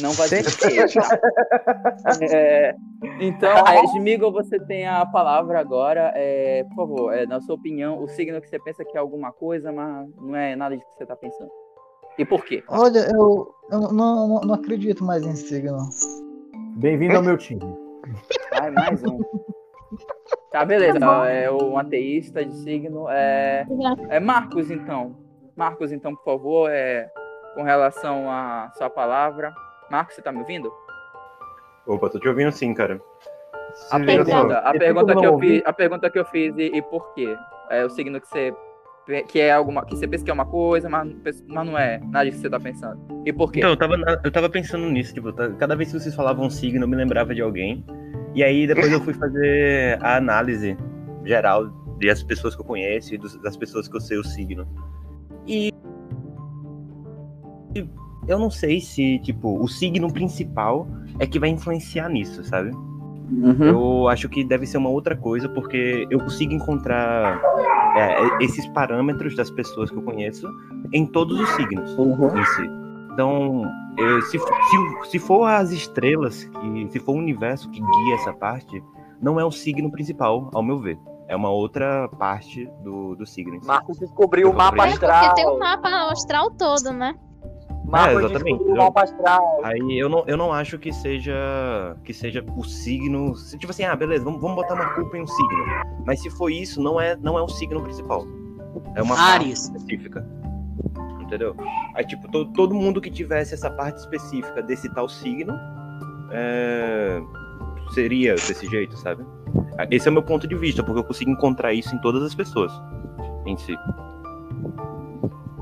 Não vai tá? [laughs] É, então, é, Smigol, você tem a palavra agora. É, por favor, é, na sua opinião, o signo que você pensa que é alguma coisa, mas não é nada de que você está pensando. E por quê? Olha, eu, eu não, não, não acredito mais em signo. Bem-vindo ao meu time. Ai, mais um. Tá, beleza. É um ateísta de signo. É, é Marcos, então. Marcos, então, por favor, é, com relação à sua palavra. Marcos, você tá me ouvindo? Opa, tô te ouvindo sim, cara. A Se pergunta, a pergunta que eu fiz, a pergunta que eu fiz e, e por quê? É o signo que você que é alguma que você pensa que é uma coisa, mas, mas não é nada disso que você tá pensando. E por quê? Então, eu tava, eu tava pensando nisso, tipo, tá- cada vez que vocês falavam um signo, eu me lembrava de alguém. E aí depois eu fui fazer a análise geral das pessoas que eu conheço e das pessoas que eu sei o signo. E e eu não sei se, tipo, o signo principal é que vai influenciar nisso, sabe? Uhum. Eu acho que deve ser uma outra coisa, porque eu consigo encontrar é, esses parâmetros das pessoas que eu conheço em todos os signos Uhum. em si. Então, se, for- se, se for as estrelas, que, se for o universo que guia essa parte, não é o signo principal, ao meu ver. É uma outra parte do, do signo. Marcos descobriu o mapa É porque astral. tem um mapa astral todo, né? Marcos É, exatamente, mapa astral. Aí eu não, eu não acho que seja que seja o signo. se- Tipo assim, ah, beleza, vamos, vamos botar uma culpa em um signo. Mas se for isso, não é, não é o signo principal. É uma parte Ares. específica. Entendeu? Aí, tipo, to- todo mundo que tivesse essa parte específica desse tal signo é, seria desse jeito, sabe? Esse é o meu ponto de vista, porque eu consigo encontrar isso em todas as pessoas em si.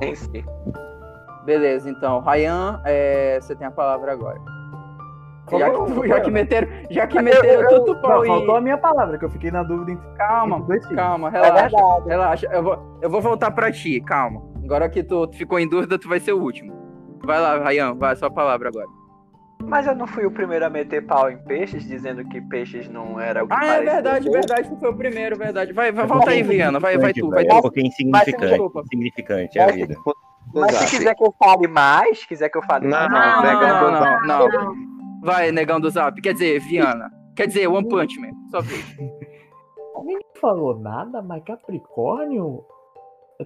Em si. Beleza, então, Ryan, é, você tem a palavra agora. Já que, já que meteram, já que meteram tanto Não, pau faltou a minha palavra, que eu fiquei na dúvida entre Calma, entre dois calma, É relaxa, verdade. relaxa. Eu vou, eu vou voltar pra ti, calma. Agora que tu, tu ficou em dúvida, tu vai ser o último. Vai lá, Ryan, vai, sua palavra agora. Mas eu não fui o primeiro a meter pau em peixes, dizendo que peixes não era o que Ah, é verdade, ser. verdade, tu foi o primeiro, verdade. Vai, vai volta aí, Viana, vai, vai tu, vai velho, tu. Porque é insignificante. Insignificante é a vida. Mas se quiser que eu fale mais, quiser que eu fale Não, mais. Não, negão não, do não, não. Vai, negão do zap. Quer dizer, Viana. Quer dizer, One Punch Man. Só vez. Ninguém falou nada, mas Capricórnio.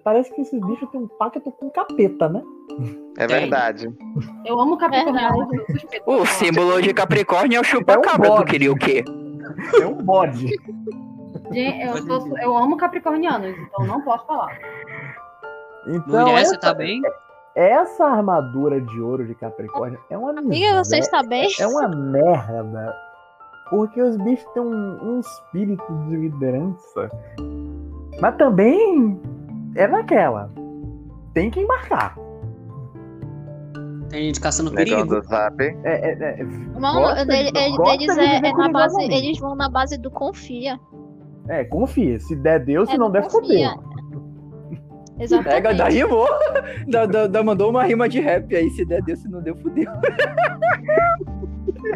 Parece que esses bichos têm um pacto com capeta, né? É verdade. Eu amo sou suspeita. O símbolo de Capricórnio é o chupa-cabra. É um tu queria o quê? É um bode. Gente, eu, sou- eu amo Capricornianos, então não posso falar. Então, Mulher, essa, você tá bem? essa armadura de ouro de Capricórnio é uma Amiga, você está bem? É uma merda. Porque os bichos têm um, um espírito de liderança. Mas também é naquela. Tem que embarcar. Tem gente caçando perigo. do zap. É, é, é, Mano, Gosta ele- ele- gosta eles, é, é na base, eles vão na base do confia. é, confia. Se der Deus, se É, não der, confia. fodeu. Exatamente. Pega, da rimou. Da, da, da- mandou uma rima de rap aí. Se der, deu. Se não deu, fudeu.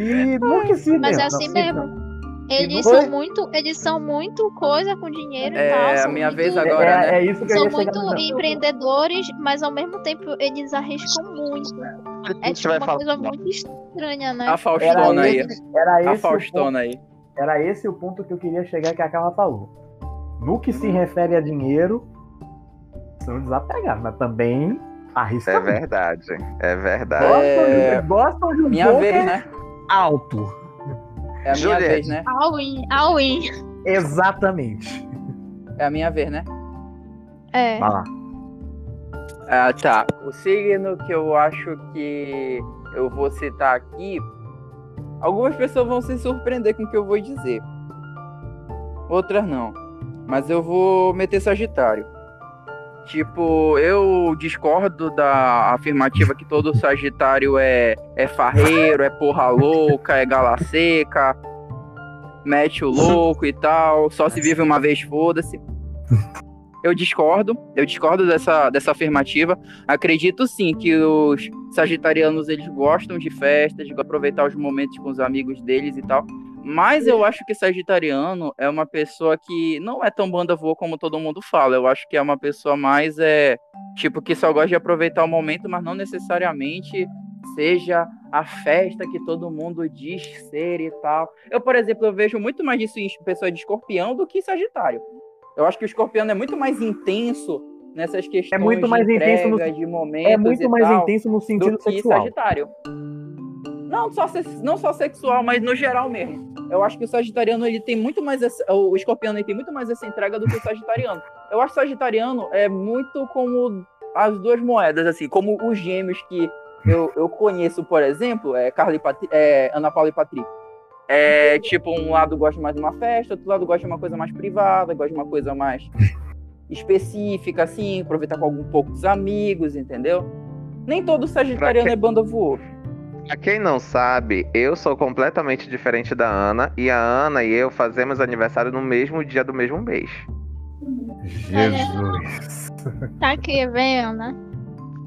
E que se Mas é não, assim mesmo. Eles são muito, eles são muito coisa com dinheiro e É, tal. a são minha muito- vez É, agora, é, né? é isso que São muito no- empreendedores, mas ao mesmo tempo eles arriscam muito. A É gente tipo vai uma falar. coisa muito estranha, né? A Faustona aí. era A esse o ponto, Faustona aí. era esse o ponto que eu queria chegar que a Carla falou. No que se refere a dinheiro, são desapegados, mas também arriscam. É verdade. É verdade. Gostam, É, de, gostam de um Minha vez, né? alto. É a minha Juliette. vez, né? All in, all in. Exatamente. É a minha vez, né? É. Vai lá. Ah, tá. O signo que eu acho que eu vou citar aqui, algumas pessoas vão se surpreender com o que eu vou dizer. Outras não. Mas eu vou meter Sagitário. Tipo, eu discordo da afirmativa que todo Sagitário é, é farreiro, é porra louca, é gala seca, mete o louco e tal, só se vive uma vez, foda-se. Eu discordo, eu discordo dessa, dessa afirmativa. Acredito sim que os sagitarianos eles gostam de festas, de aproveitar os momentos com os amigos deles e tal. Mas eu acho que sagitariano é uma pessoa que não é tão banda voa como todo mundo fala. Eu acho que é uma pessoa mais é tipo que só gosta de aproveitar o momento, mas não necessariamente seja a festa que todo mundo diz ser e tal. Eu, por exemplo, eu vejo muito mais disso em pessoas de escorpião do que sagitário. Eu acho que o escorpião é muito mais intenso nessas questões É muito mais de intenso no- de momentos É muito mais tal, intenso no sentido do que sexual. sagitário. Não só, não só sexual, mas no geral mesmo. Eu acho que o sagitariano ele tem muito mais essa, o escorpiano ele tem muito mais essa entrega do que o sagitariano. Eu acho que o sagitariano é muito como as duas moedas assim, como os gêmeos que eu, eu conheço, por exemplo, é Carla e Patri, é Ana Paula e Patrick. É tipo, um lado gosta mais de uma festa, outro lado gosta de uma coisa mais privada, gosta de uma coisa mais específica, assim, aproveitar com algum poucos amigos, entendeu? Nem todo sagitariano é banda voou. Pra quem não sabe, eu sou completamente diferente da Ana e a Ana e eu fazemos aniversário no mesmo dia do mesmo mês. Jesus. Tá aqui, vendo, né?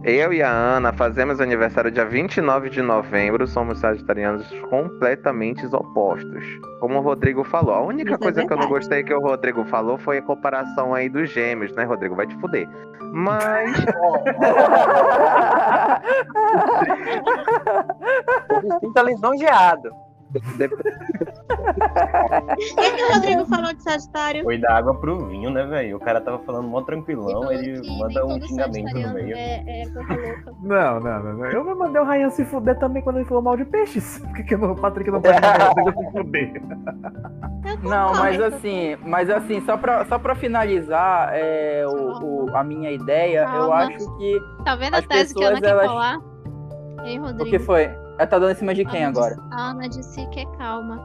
Eu e a Ana fazemos aniversário dia 29 de novembro, somos sagitarianos completamente opostos. Como o Rodrigo falou, a única Isso é coisa que eu não gostei que o Rodrigo falou foi a comparação aí dos gêmeos, né, Rodrigo? Vai te fuder. Mas [laughs] Eu me sinto lisonjeado. O que, que o Rodrigo falou de Sagitário? Foi dar água pro vinho, né, velho? O cara tava falando mó tranquilão, Ele que manda um xingamento no meio. É, é porra louca. [laughs] Não, não, não, não. Eu vou mandar o Ryan se fuder também quando ele falou mal de peixes. [laughs] Por que, que o Patrick não pode Rodrigo se fuder? [laughs] Eu Não, mas assim, mas assim, só pra, só pra finalizar é, o, o- a minha ideia, eu Calma. acho que. Tá vendo As a tese que a Ana pessoas, quer elas- falar? Ei, O Rodrigo. que foi? Ela tá dando em cima de quem Ana agora? disse- A Ana disse que é calma.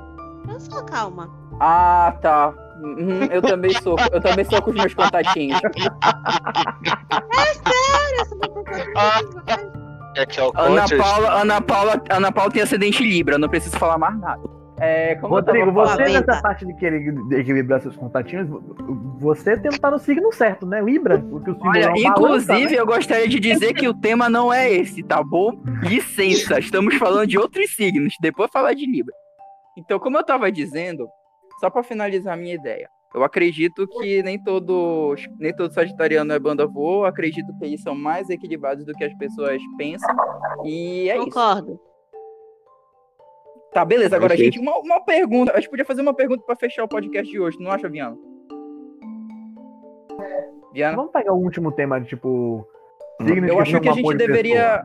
Eu sou calma. Ah, tá. Uhum, eu também sou. Eu também sou com os meus contatinhos. é que é o Ana Paula, Ana Paula, Ana Paula tem acidente Libra, não preciso falar mais nada. É, como eu tava Rodrigo, você falando- nessa parte de querer equilibrar seus contatinhos, você tem que estar no signo certo, né? Libra, porque o signo Olha, é inclusive balança, né? eu gostaria de dizer que o tema não é esse, tá bom? Licença, estamos falando de outros signos, depois falar de Libra. Então, como eu tava dizendo, só pra finalizar a minha ideia, eu acredito que nem todos, nem todo sagitariano é banda voa, acredito que eles são mais equilibrados do que as pessoas pensam, e é isso. Concordo. Tá, beleza. Agora, Ok. gente, uma, uma pergunta. A gente podia fazer uma pergunta pra fechar o podcast de hoje, não acha, Viana? Viana? Vamos pegar o último tema de tipo. signos Eu acho que a gente de deveria.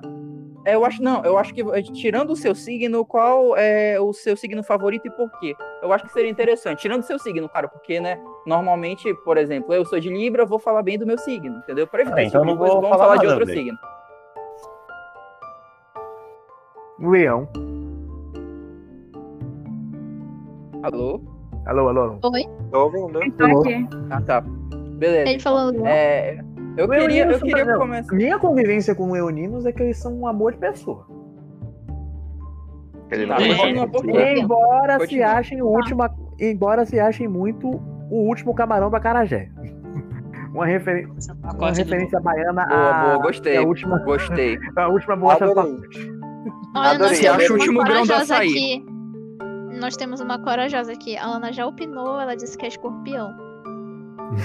É, eu acho não, eu acho que eh, tirando o seu signo, qual é o seu signo favorito e por quê? Eu acho que seria interessante. Tirando o seu signo, cara, porque, né, normalmente, por exemplo, eu sou de Libra, eu vou falar bem do meu signo, entendeu? Pra evitar Ah, então tipo não vou vamos falar falar de outro signo. Leão. Alô? Alô, alô. Oi? Tô ouvindo. Tá aqui. Ah, tá. Beleza. Ele falou. É, eu Leoninos queria, eu queria começar. Minha convivência com leoninos é que eles são um amor de pessoa. ele Tá, não É. continua? Embora se achem o último, embora se achem muito o último camarão do Acarajé. [laughs] Uma, referen- uma Pacote do- referência baiana Boa, à, boa, gostei. à última, Gostei. [laughs] a última bolacha do Adorei. pacote. Olha, nós Adorei. Se acha temos o último grão corajosa açaí. aqui. Nós temos uma corajosa aqui. A Lana já opinou, ela disse que é escorpião.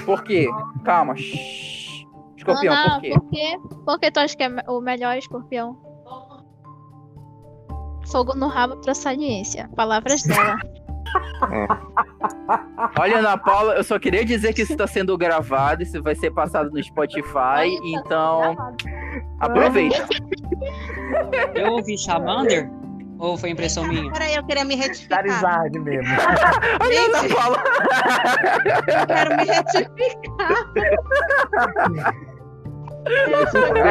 Por quê? Calma. shhh. Escorpião, Lana, por quê? por quê? Por que tu acha que é o melhor escorpião? Fogo no rabo pra saliência. Palavras dela. Olha, Ana Paula, eu só queria dizer que isso está sendo gravado, isso vai ser passado no Spotify, então aproveita. Eu ouvi Charmander? Ou foi impressão minha? Peraí, eu queria me retificar. Charizard mesmo. [laughs] Paula. Eu quero me retificar.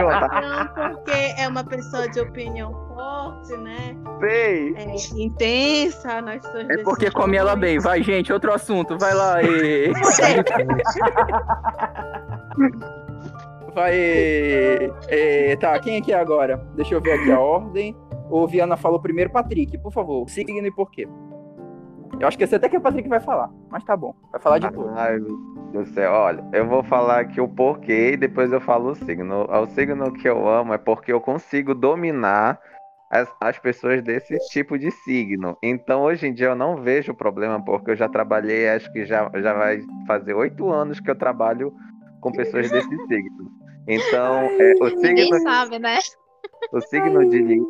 Tá? Não, porque é uma pessoa de opinião forte, né? Sei. É, intensa nas suas É porque come ela bem. Vai, gente, outro assunto. Vai lá. E... Vai. e- Tá, quem aqui é agora? Deixa eu ver aqui a ordem. O Viana falou primeiro, Patrick, por favor. Signo e por quê? Eu acho que esse até que o Patrick vai falar, mas tá bom. Vai falar de tudo. Ai, meu Deus do céu. Olha, eu vou falar aqui o porquê e depois eu falo o signo. O signo que eu amo é porque eu consigo dominar as, as pessoas desse tipo de signo. Então, hoje em dia, eu não vejo problema, porque eu já trabalhei, acho que já, já vai fazer oito anos que eu trabalho com pessoas desse signo. Então, é, o Ninguém signo, sabe, né? o signo de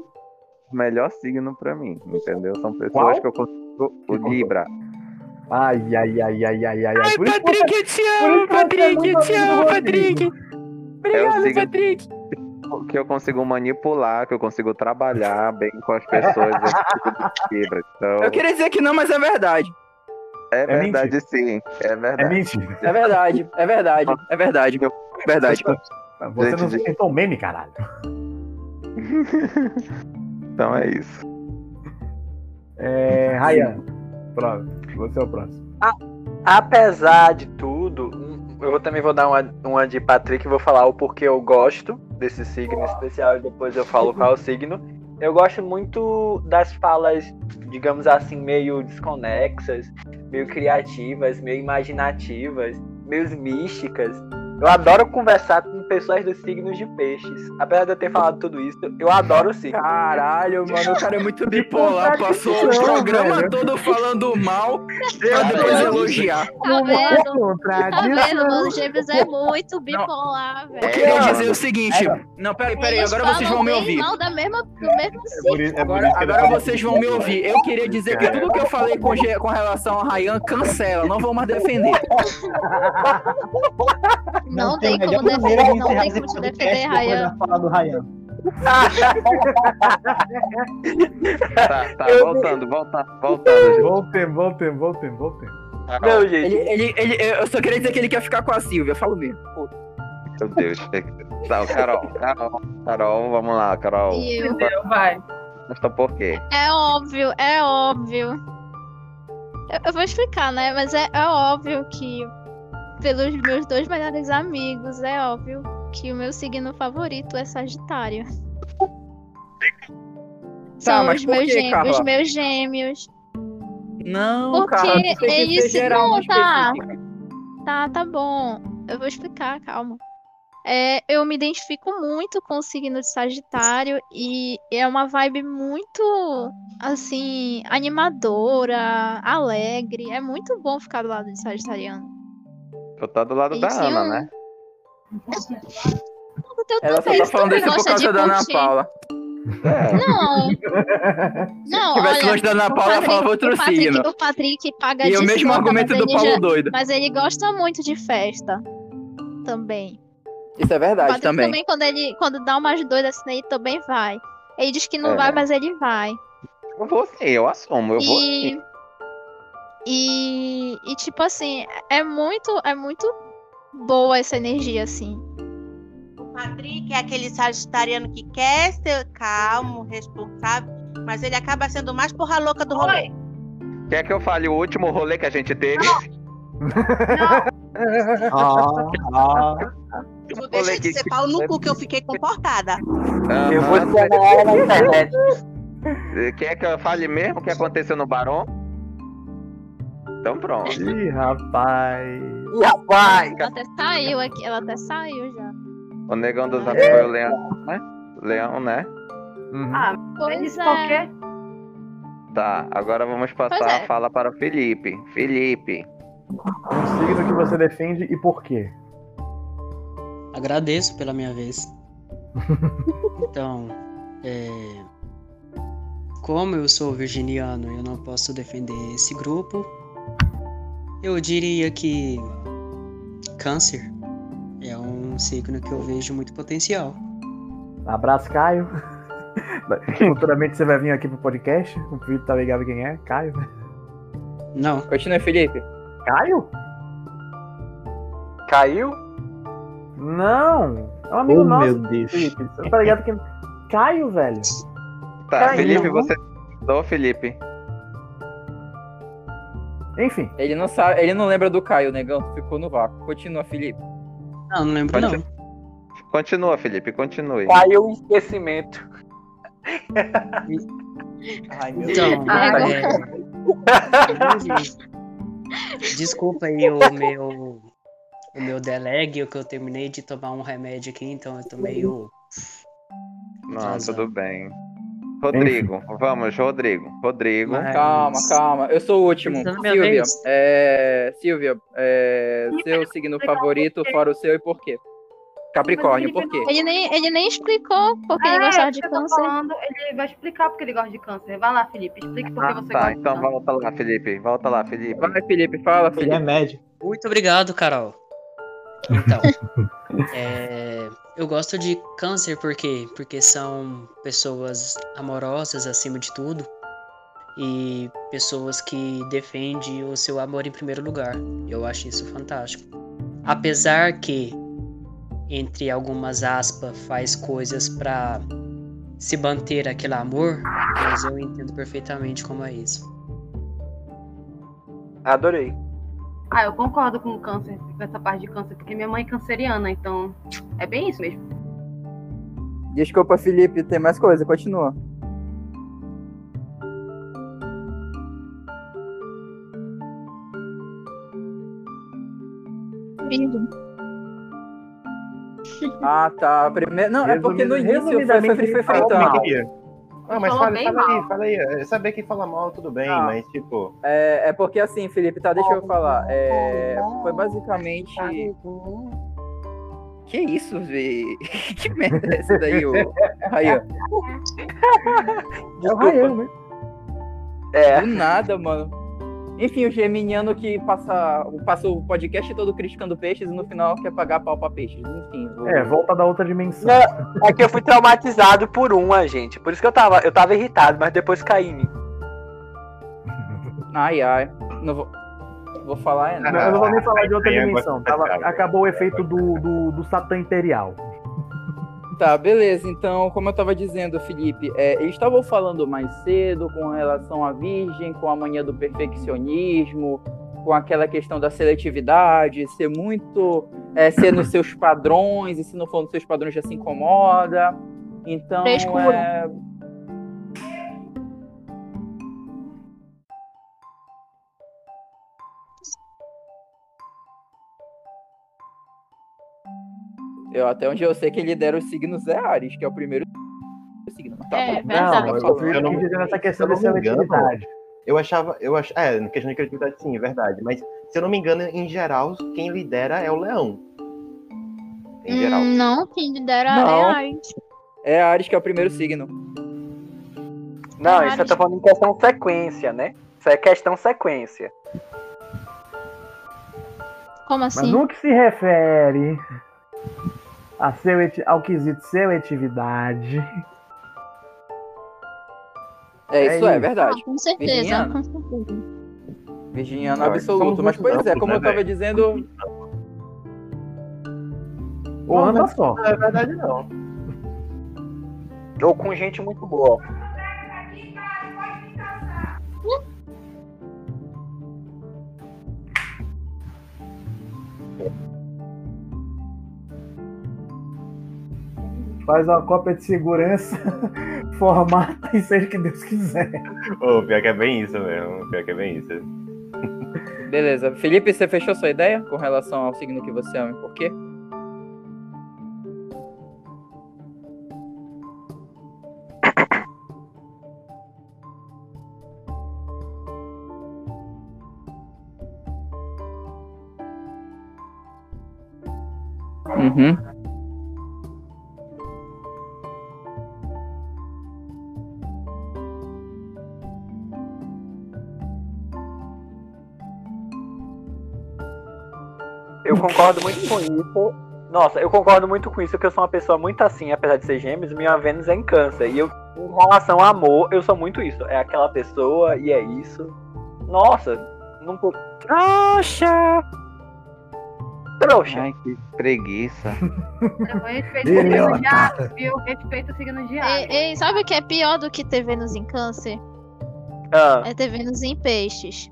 melhor signo pra mim, entendeu? São pessoas Qual? que eu consigo. O Libra. Ai, ai, ai, ai, ai, ai, ai. Por Patrick, eu te amo, Patrick, eu te amo, Patrick. Obrigado, signo- Patrick. que eu consigo manipular, que eu consigo trabalhar bem com as pessoas [laughs] tipo de Libra. Então, Eu queria dizer que não, mas é verdade. é verdade sim, é É verdade. mentira. É verdade, é verdade, é verdade. Verdade. [laughs] Você não Gente, tentou meme, caralho. [laughs] Então é isso. É, Ryan, pronto. Você é o próximo. Apesar de tudo, eu também vou dar uma, uma de Patrick e vou falar o porquê eu gosto desse signo especial e depois eu falo qual é o signo. Eu gosto muito das falas, digamos assim, meio desconexas, meio criativas, meio imaginativas, meio místicas. Eu adoro conversar com pessoas dos signos de peixes. Apesar de eu ter falado tudo isso, eu adoro o signo. Caralho, mano, o cara é muito bipolar. Passou o programa velho. todo falando mal pra depois elogiar. Tá vendo? Tá vendo, mano? O Gêmeos é muito bipolar, velho. Eu queria dizer o seguinte. Não, peraí, peraí, agora vocês vão me ouvir. mal da mesma, do mesmo É signo. é Agora, agora vocês vão me ouvir. Eu queria dizer que tudo que eu falei com, com relação a Ryan, cancela. Não vou mais defender. [laughs] Não tem tem como defender, não tem como te defender, depois Ryan. da fala do Ryan. Tá, tá, voltando, voltando, voltando. gente. Voltem, voltem, voltem, voltem. Não, gente. Ele, ele, ele, eu só queria dizer que ele quer ficar com a Silvia. Falo mesmo. Meu Deus. Tá, Carol, Carol, Carol, vamos lá, Carol. E eu- Entendeu? Vai. Mas tá por quê? É óbvio, é óbvio. Eu, eu vou explicar, né? Mas é, é óbvio que, pelos meus dois melhores amigos, é óbvio que o meu signo favorito é Sagitário. São Tá, mas os por meus quê, gêmeos, Carla? os meus gêmeos. Não, Porque cara. Não tem que eles- ser geral, não, tá. Tá, tá bom. Eu vou explicar, calma. É, eu me identifico muito com o signo de Sagitário e é uma vibe muito, assim, animadora, alegre. É muito bom ficar do lado de Sagitariano. Eu tô do lado da Eles Ana, iam- né? Eu Ela só tá falando isso por causa da Ana. Paula. É. Não, [laughs] não, Se tivesse longe da Ana Paula, falava outro o Patrick, signo. O Patrick paga E de o mesmo argumento do Paulo já- doido. Mas ele gosta muito de festa também. Isso é verdade também. também, quando ele quando dá umas doidas assim, ele também vai. Ele diz que não É. vai, mas ele vai. Eu vou sim, eu assumo, eu vou E, sim. E, e tipo assim, é muito, é muito boa essa energia, assim. O Patrick é aquele sagitariano que quer ser calmo, responsável, mas ele acaba sendo mais porra louca do rolê. Quer que eu fale o último rolê que a gente teve? [laughs] Ah, ah. Tu deixa de ser pau no cu que eu fiquei comportada. Eu vou ela na internet. Quer que eu fale mesmo o que aconteceu no Barão? Então pronto. Ih, rapaz. Ih, rapaz! Ela até saiu aqui, ela até saiu já. O negão do Zap foi o Leão, né? Leão, né? Uhum. Ah, Pois é. qualquer. Tá, agora vamos passar é. a fala para o Felipe. Felipe. Um signo que você defende e por quê? Agradeço pela minha vez. [laughs] Então, é, como eu sou virginiano e eu não posso defender esse grupo, eu diria que Câncer é um signo que eu vejo muito potencial. Abraço, Caio. [laughs] Futuramente você vai vir aqui pro podcast. O Felipe tá ligado quem é? Caio, né? Não, Continua, Felipe. Caio? Caiu? Não! É um amigo Oh, nosso, meu Deus. Felipe. Você não tá ligado quem. Caio, velho. Tá, Caiu. Felipe, você. Ô, Felipe. Enfim, Ele não sabe, ele não lembra do Caio, negão. Ficou no vácuo. Continua, Felipe. não, não lembro não. Continua. Felipe, continue. Caiu o esquecimento. Ai, meu Então, Ah, é... Desculpa aí o meu o meu delege, que eu terminei de tomar um remédio aqui, então eu tô meio Não, Razão. tudo bem. Rodrigo, vamos, Rodrigo. Rodrigo. Mas- Calma, calma. Eu sou o último. Então, Silvia, é... Silvia, é... seu signo favorito, fora o seu e por quê? Capricórnio, por quê? Ele nem, ele nem explicou porque ele Ah, gostava é, de tá câncer. falando, ele vai explicar porque ele gosta de câncer. Vai lá, Felipe, explique por que Ah, você tá, gosta de então câncer. volta lá, Felipe. Volta lá, Felipe. Vai, Felipe, fala, Ele é Felipe. médio. Muito obrigado, Carol. Então, [laughs] é, eu gosto de câncer por quê? Porque são pessoas amorosas acima de tudo e pessoas que defendem o seu amor em primeiro lugar. Eu acho isso fantástico. Apesar que, entre algumas aspas, faz coisas pra se manter aquele amor, mas eu entendo perfeitamente como é isso. Adorei. Ah, eu concordo com o câncer, com essa parte de câncer, porque minha mãe é canceriana, então é bem isso mesmo. Desculpa, Felipe, tem mais coisa, continua. Virgem. Ah, tá. Primeiro... Não, é porque no início foi, foi, foi fritando. mal. Ah, mas fala, fala aí, fala aí. É, Saber que fala mal, tudo bem, Ah. mas tipo. É, é porque assim, Felipe, tá, deixa eu falar. É, foi basicamente. Que isso, Vê? [laughs] Que merda é essa daí, ô? Aí, ó. [laughs] é o Ryan, né? É. Do nada, mano. Enfim, o geminiano que passa, passa o podcast todo criticando peixes e no final quer pagar pau pra peixes. Enfim. vou- É, volta da outra dimensão. É que eu fui traumatizado por uma, gente. Por isso que eu tava, eu tava irritado, mas depois caí. em mim. [laughs] Ai, ai. Não vou, vou falar ainda. Não, eu não vou nem falar de outra é dimensão. Tava- acabou o efeito do, do, do Satã Imperial. Tá, beleza. Então, como eu tava dizendo, Felipe, é, eles estavam falando mais cedo com relação à Virgem, com a mania do perfeccionismo, com aquela questão da seletividade, ser muito. É, ser nos seus padrões, e se não for nos seus padrões já se incomoda. Então, Frescura. é, Eu, até onde eu sei que ele dera os signos é Ares, que é o primeiro signo. Mas tá É, verdade. Não, Tá eu Eu não- aqui dizendo essa questão engano, seletividade. Eu achava, eu ach... é, na questão de criatividade, sim, é verdade. Mas se eu não me engano, em geral, quem lidera é o leão. Em geral. Hum, não, quem lidera Não. é Ares. É Ares que é o primeiro signo. Não, Ares. isso eu tô falando em questão sequência, né? Isso é questão sequência. Como Mas assim? no que se refere a seleti- ao quesito seletividade, É, isso é, isso. verdade. Ah, com certeza, Virginiana. com certeza. Virginiano absoluto. Mas, pois é, como né, eu tava velho? dizendo, Não, anda mas- só. Não é verdade, não. Ou com gente muito boa. faz uma cópia de segurança, [laughs] formata e seja o que Deus quiser. Ô, pior que é bem isso mesmo. Pior que é bem isso. [laughs] Beleza. Felipe, você fechou sua ideia com relação ao signo que você ama e por quê? Uhum. Concordo muito com isso. Nossa, eu concordo muito com isso, porque eu sou uma pessoa muito assim, apesar de ser gêmeos, minha Vênus é em câncer. E eu, em relação ao amor, eu sou muito isso. É aquela pessoa e é isso. Nossa, não tô. Trouxa! Trouxa. Ai, que preguiça. [laughs] Eu respeito Ih, o signo de Ares, viu? Respeito o signo de Ares. Ei, ei, sabe o que é pior do que ter Vênus em câncer? Ah, É ter Vênus em peixes.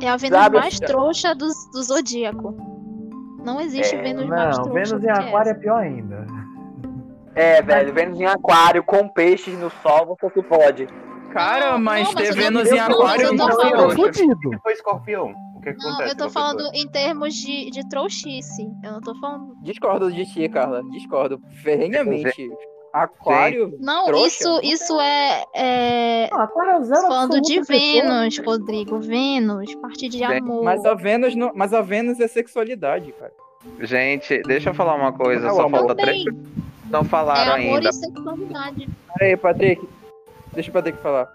É a Vênus Sabe, mais Fica? trouxa do, do zodíaco. Não existe É, Vênus mais Não, trouxa Vênus em Aquário é essa. pior ainda. é, velho, Vênus em aquário, com peixes no sol, você se pode. Cara, Não, mas não, ter mas tô- Vênus em aquário eu tô não falando- é. Se for escorpião, o que, que Não, acontece? eu tô falando pessoa? em termos de, de trouxice. Eu não tô falando. Discordo de ti, Carla. Discordo. Ferrenhamente. Aquário. Não, Trouxa? isso, isso é. é... Não, Aquário é Falando de absoluto pessoa. Vênus, Rodrigo. Vênus, parte de Gente, amor. Mas a Vênus não, mas a Vênus é sexualidade, cara. Gente, deixa eu falar uma coisa, Não, só falta três. Não é falaram amor ainda. e sexualidade. Peraí, Patrick. Deixa o Patrick falar.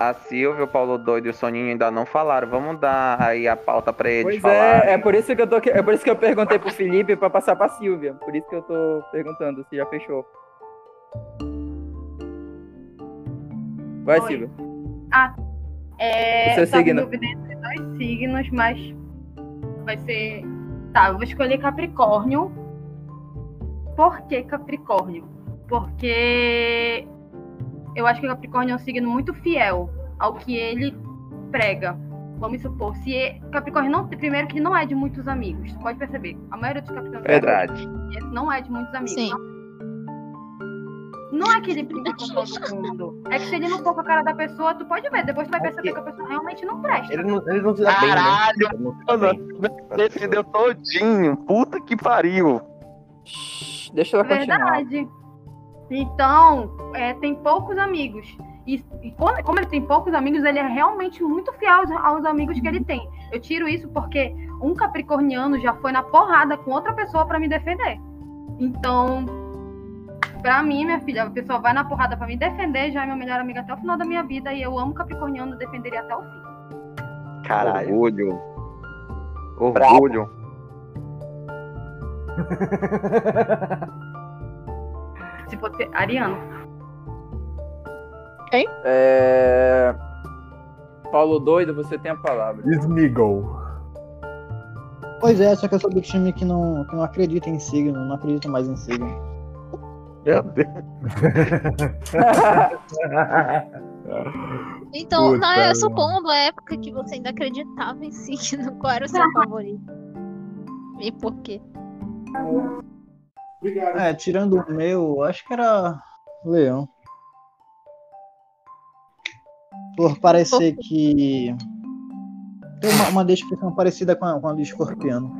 A Silvia, o Paulo Doido e o Soninho ainda não falaram. Vamos dar aí a pauta pra eles Pois falarem. é, é por isso que eu tô é por isso que eu perguntei pro Felipe pra passar pra Silvia. Por isso que eu tô perguntando se já fechou. Vai, Oi. Silvia. É, O seu signo? dúvida entre dois signos, mas vai ser. Tá, eu vou escolher Capricórnio. Por que Capricórnio? Porque eu acho que Capricórnio é um signo muito fiel ao que ele prega. Vamos supor, se é- Capricórnio não, primeiro que ele não é de muitos amigos, pode perceber. A maioria dos Capricórnios Verdade. não é de muitos amigos. Sim. Não é que ele briga com todo mundo. É que se ele não for com a cara da pessoa, tu pode ver. Depois tu vai perceber que a pessoa realmente não presta. Ele não, ele não se dá bem, né? Caralho, não. Defendeu todinho. Puta que pariu. Shhh, Deixa ela continuar. Verdade. Então, é, tem poucos amigos. E, e quando- como ele tem poucos amigos, ele é realmente muito fiel aos, aos amigos que ele tem. Eu tiro isso porque um capricorniano já foi na porrada com outra pessoa pra me defender. Então, pra mim, minha filha, a pessoa vai na porrada pra me defender, já é minha melhor amiga até o final da minha vida. E eu amo capricorniano, defenderia até o fim. Caralho. Orgulho. Orgulho. [laughs] Se fosse Ariano. É... Paulo Doido, você tem a palavra. Smeagol. Pois é, só que eu sou do time que não, que não acredita em signo, não acredita mais em signo. Meu Deus. [laughs] Então, Puta, na, mano. supondo a época que você ainda acreditava em signo, [laughs] qual era o seu [laughs] favorito? E por quê? É, tirando o meu, eu acho que era leão. Por parecer que. Tem uma, uma descrição parecida com a, com a do escorpião.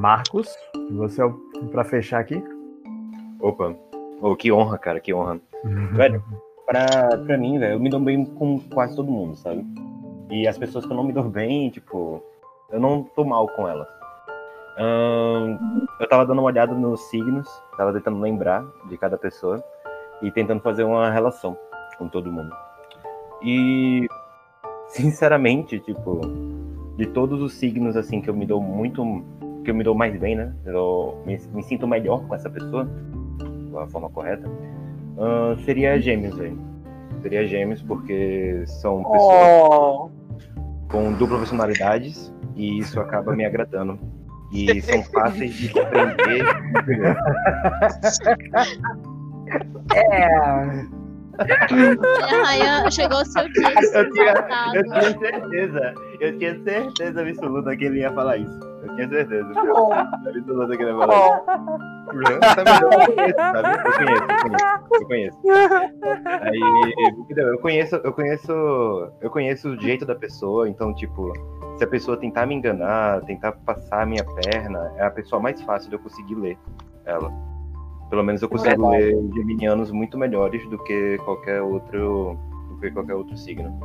Marcos, você é o pra fechar aqui? Opa. Oh, que honra, cara, que honra. Velho, pra, pra mim, velho, eu me dou bem com quase todo mundo, sabe? E as pessoas que eu não me dou bem, tipo, eu não tô mal com elas. Eu tava dando uma olhada nos signos, tava tentando lembrar de cada pessoa e tentando fazer uma relação com todo mundo. E, sinceramente, tipo, de todos os signos, assim, que eu me dou muito, que eu me dou mais bem, né? Eu me, me sinto melhor com essa pessoa, da forma correta, ahn, seria gêmeos, velho. Seria gêmeos, porque são pessoas Oh, com dupla personalidades e isso acaba me agradando. E são [laughs] fáceis de compreender. A Ryan chegou ao seu dia Eu tinha, eu tinha certeza, eu tinha certeza absoluta que ele ia falar isso. Eu tinha certeza. Absoluta que ele ia falar isso. Sabe, eu conheço? Eu conheço, eu conheço, eu conheço. Aí, entendeu? eu conheço, eu conheço, eu conheço o jeito da pessoa, então, tipo, se a pessoa tentar me enganar, tentar passar a minha perna, é a pessoa mais fácil de eu conseguir ler ela. Pelo menos eu consigo ler geminianos muito melhores do que qualquer outro, do que qualquer outro signo.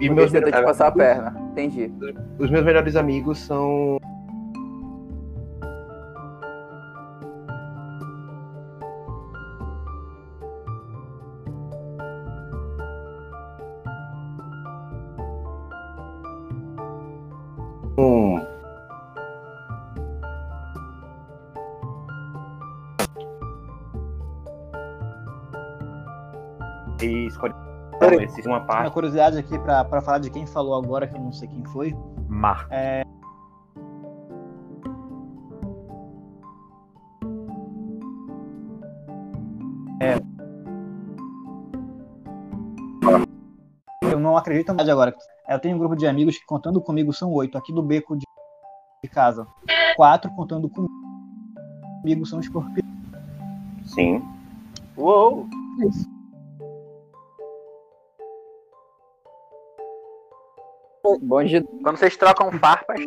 E O meus bicho tenta te melhores passar a perna. Entendi. Os meus melhores amigos são. Esse uma Uma parte. curiosidade aqui pra, pra falar de quem falou agora, que eu não sei quem foi. Marco. Eu não acredito mais agora. É, Eu tenho um grupo de amigos que, contando comigo, são oito, aqui do beco de, de casa. Quatro, contando comigo, são escorpiões. Sim. Uou! Bom de Quando vocês trocam farpas.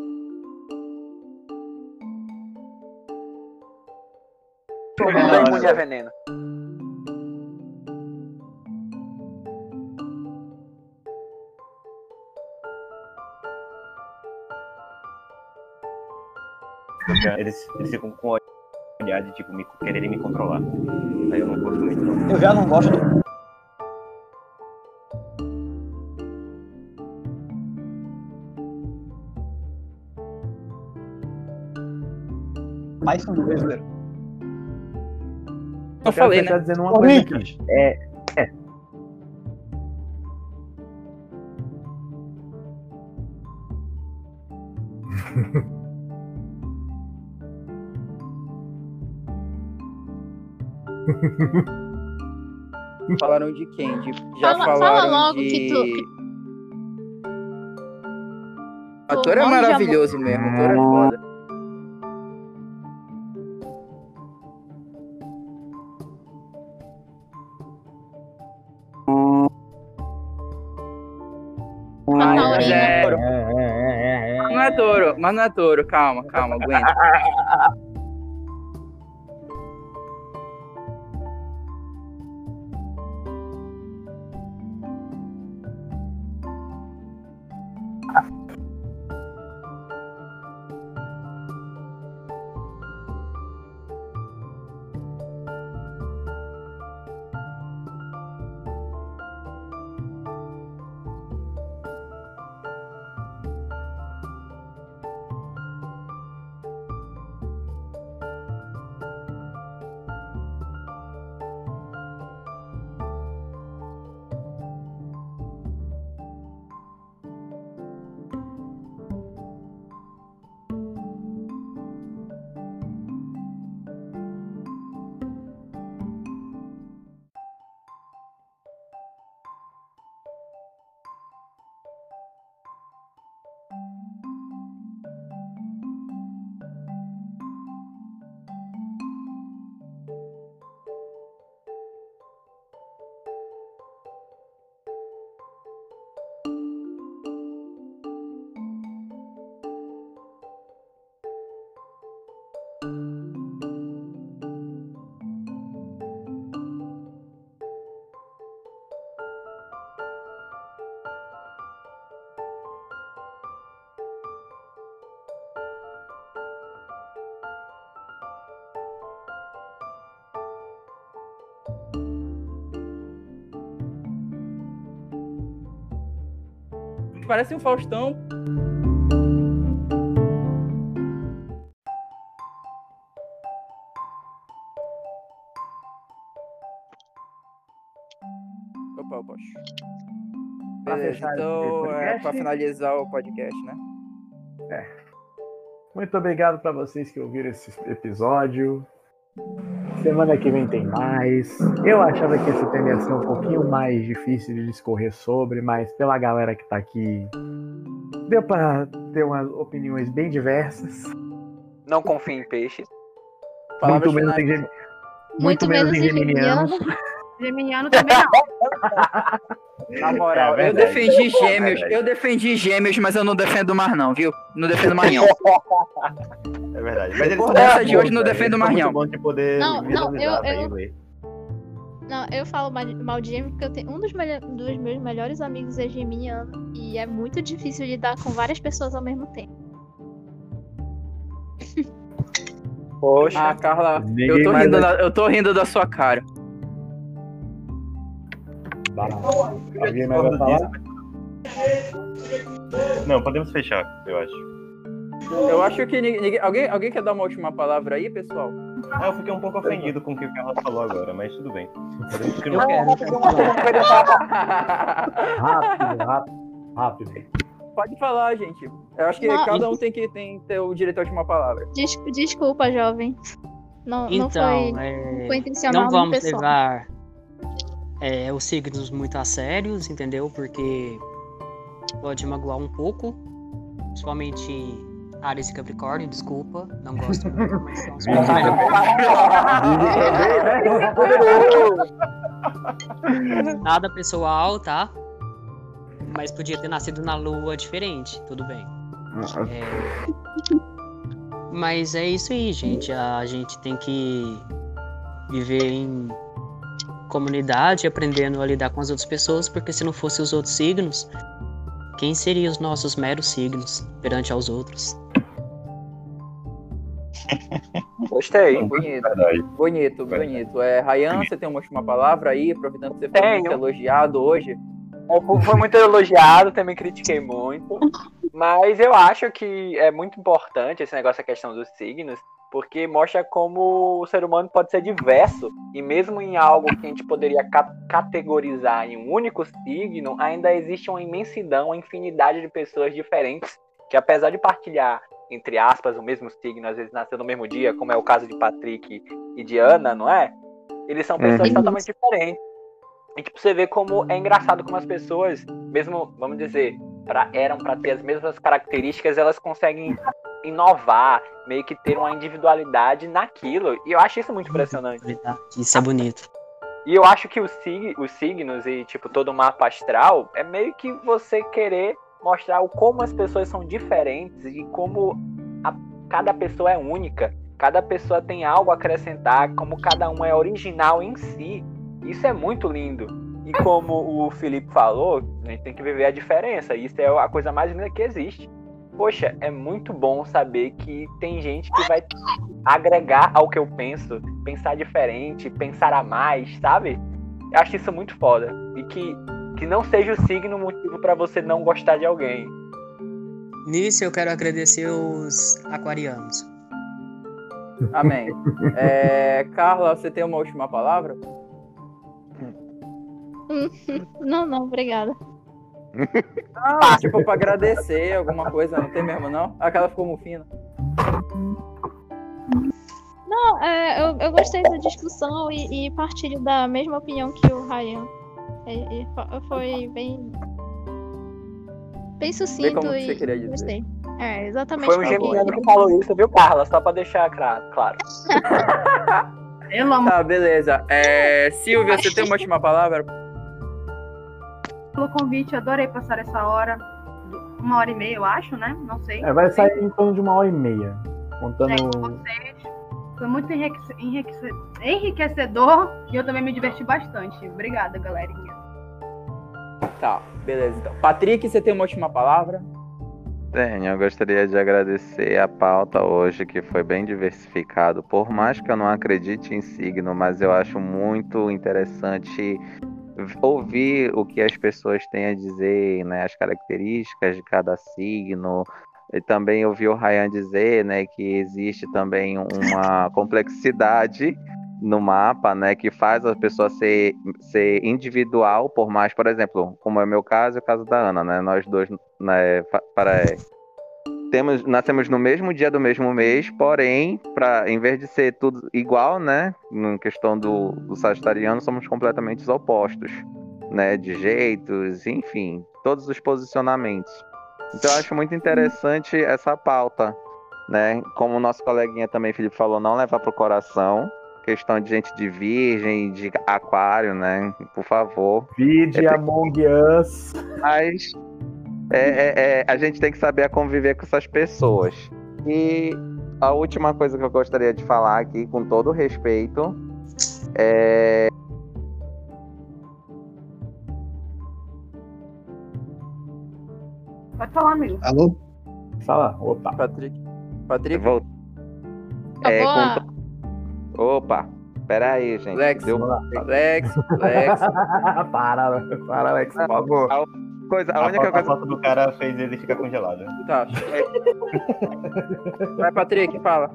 É veneno. Eles, eles ficam com olhar de tipo me, quererem me controlar. Aí eu não gosto muito não. Eu já não gosto do. Mais são brasileiro. Eu falei, Tá né? dizendo uma Ô, coisa aqui. É, [laughs] Falaram de quem? De- já Fala- fala falaram logo de... que tu- O ator é maravilhoso mesmo, o ator é foda. Não é touro, calma, calma, aguenta. [laughs] Parece um Faustão. Opa. Pra Beleza, então, é, pra finalizar o podcast, né? Muito obrigado para vocês que ouviram esse episódio. Semana que vem tem mais. Eu achava que esse tema ia ser um pouquinho mais difícil de discorrer sobre, mas pela galera que tá aqui, deu para ter umas opiniões bem diversas. Não confie em peixes. Muito menos em, gem- Muito menos em geminianos. Geminiano também não. [laughs] Na moral, É eu defendi É gêmeos, verdade. eu defendi gêmeos, mas eu não defendo mais não, viu? Não defendo mais não. [laughs] É verdade. Mas Por dessa muito de hoje não velho. defendo mais não. bons de poder Não, não, eu- eu-. Não, eu falo mal de Gemini porque eu tenho um dos, melho- dos meus melhores amigos é geminiano e é muito difícil lidar com várias pessoas ao mesmo tempo. Poxa. Ah, Carla, eu tô, rindo vai- da, eu tô rindo da sua cara. Bah, Alguém mais vai falar? Não, podemos fechar, eu acho. Eu acho que ni- ninguém. Alguém, alguém quer dar uma última palavra aí, pessoal? Ah, eu fiquei um pouco ofendido com o que Carla falou agora, mas tudo bem. Eu [laughs] continuar. quero. Rápido, rápido, rápido. Pode falar, gente. Eu acho que Não, cada um tem que tem ter o direito à última palavra. Des- desculpa, jovem. Não, não Então, foi, é, foi intencional não vamos pessoal. levar é, os signos muito a sérios, entendeu? Porque pode magoar um pouco, principalmente Ares e Capricórnio, desculpa, não gosto muito, [laughs] mas são os melhores. [laughs] Nada pessoal, tá? Mas podia ter nascido na lua diferente, tudo bem. É, Mas é isso aí, gente. A gente tem que viver em comunidade, aprendendo a lidar com as outras pessoas, porque se não fosse os outros signos, quem seriam os nossos meros signos perante aos outros? Gostei. Bonito, bonito, bonito. É, Rayan, você tem uma última palavra aí, aproveitando que você foi Tenho. muito elogiado hoje. Foi muito elogiado, também critiquei muito. Mas eu acho que é muito importante esse negócio, a questão dos signos, porque mostra como o ser humano pode ser diverso. E mesmo em algo que a gente poderia ca- categorizar em um único signo, ainda existe uma imensidão, uma infinidade de pessoas diferentes que, apesar de partilhar, entre aspas, o mesmo signo, às vezes nasceu no mesmo dia, como é o caso de Patrick e de Ana, não é? Eles são pessoas Uhum. totalmente diferentes. E tipo, você vê como é engraçado como as pessoas, mesmo, vamos dizer, pra, eram para ter as mesmas características, elas conseguem inovar, meio que ter uma individualidade naquilo. E eu acho isso muito impressionante. Isso é bonito. E eu acho que os, sig os signos e, tipo, todo o mapa astral é meio que você querer mostrar o como as pessoas são diferentes e como a- cada pessoa é única. Cada pessoa tem algo a acrescentar, como cada um é original em si. Isso é muito lindo. E como o Felipe falou, a gente tem que viver a diferença. Isso é a coisa mais linda que existe. Poxa, é muito bom saber que tem gente que vai agregar ao que eu penso, pensar diferente, pensar a mais, sabe? Eu acho isso muito foda. E que, que não seja o signo motivo pra você não gostar de alguém. Nisso eu quero agradecer os aquarianos. Amém. [laughs] É, Carla, você tem uma última palavra? Não, não, obrigada. Ah, tipo, pra agradecer alguma coisa, não tem mesmo, não? Aquela ficou mufina. Não, é, eu, eu gostei da discussão e, e partilho da mesma opinião que o Ryan. E- e fo- foi bem. Bem sucinto como que e você queria dizer. gostei. É, exatamente. Foi um que geminiano que falou isso, viu, Carla? Só pra deixar claro. Pelo amor Tá, beleza. É, Silvia, você tem uma última palavra? Pelo convite, adorei passar essa hora. Uma hora e meia, eu acho, né? Não sei. É, vai sair em torno de uma hora e meia. Contando. É, com vocês. Foi muito enriquece- enriquece- enriquecedor e eu também me diverti bastante. Obrigada, galerinha. Tá, beleza. Então, Patrick, você tem uma última palavra? Tenho, eu gostaria de agradecer a pauta hoje, que foi bem diversificado. Por mais que eu não acredite em signo, mas eu acho muito interessante ouvir o que as pessoas têm a dizer, né, as características de cada signo. E também ouvir o Ryan dizer, né, que existe também uma complexidade no mapa, né, que faz a pessoa ser, ser individual, por mais, por exemplo, como é o meu caso e o caso da Ana, né, nós dois, né, para temos, nascemos no mesmo dia do mesmo mês, porém, para em vez de ser tudo igual, né, na questão do, do sagitariano, somos completamente opostos, né, de jeitos, enfim, todos os posicionamentos. Então, eu acho muito interessante essa pauta, né, como o nosso coleguinha também, Felipe, falou, não levar para o coração, questão de gente de virgem, de aquário, né, por favor. Vide É, Among Us. Mas é, é, é, a gente tem que saber conviver com essas pessoas. E a última coisa que eu gostaria de falar aqui, com todo respeito, é. Pode falar, amigo. Alô? Fala. Opa. Patrick. Patrick. Vou... Tá é, Opa. Com... Opa. Pera aí, gente. Lex, Deu... Lex, Lex. [laughs] para, para, Lex, por favor coisa, a A, única foto, a coisa foto do cara fez ele ficar congelado. Tá. Vai, Patrick, fala.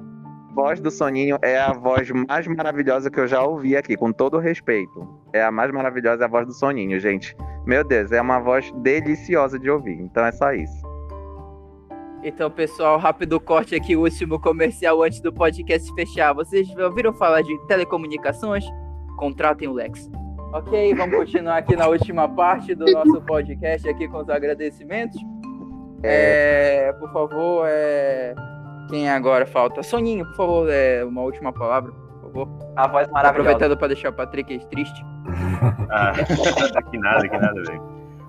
A voz do Soninho é a voz mais maravilhosa que eu já ouvi aqui, com todo respeito. É a mais maravilhosa é a voz do Soninho, gente. Meu Deus, é uma voz deliciosa de ouvir. Então é só isso. Então, pessoal, rápido corte aqui, o último comercial antes do podcast fechar. Vocês ouviram falar de telecomunicações? Contratem o Lex. Ok, vamos continuar aqui na última parte do nosso podcast aqui com os agradecimentos. É, por favor, é... quem agora falta? Soninho, por favor, é uma última palavra, por favor. A voz maravilhosa. Aproveitando para deixar o Patrick triste. [laughs] Ah, [laughs] que nada, que nada, velho.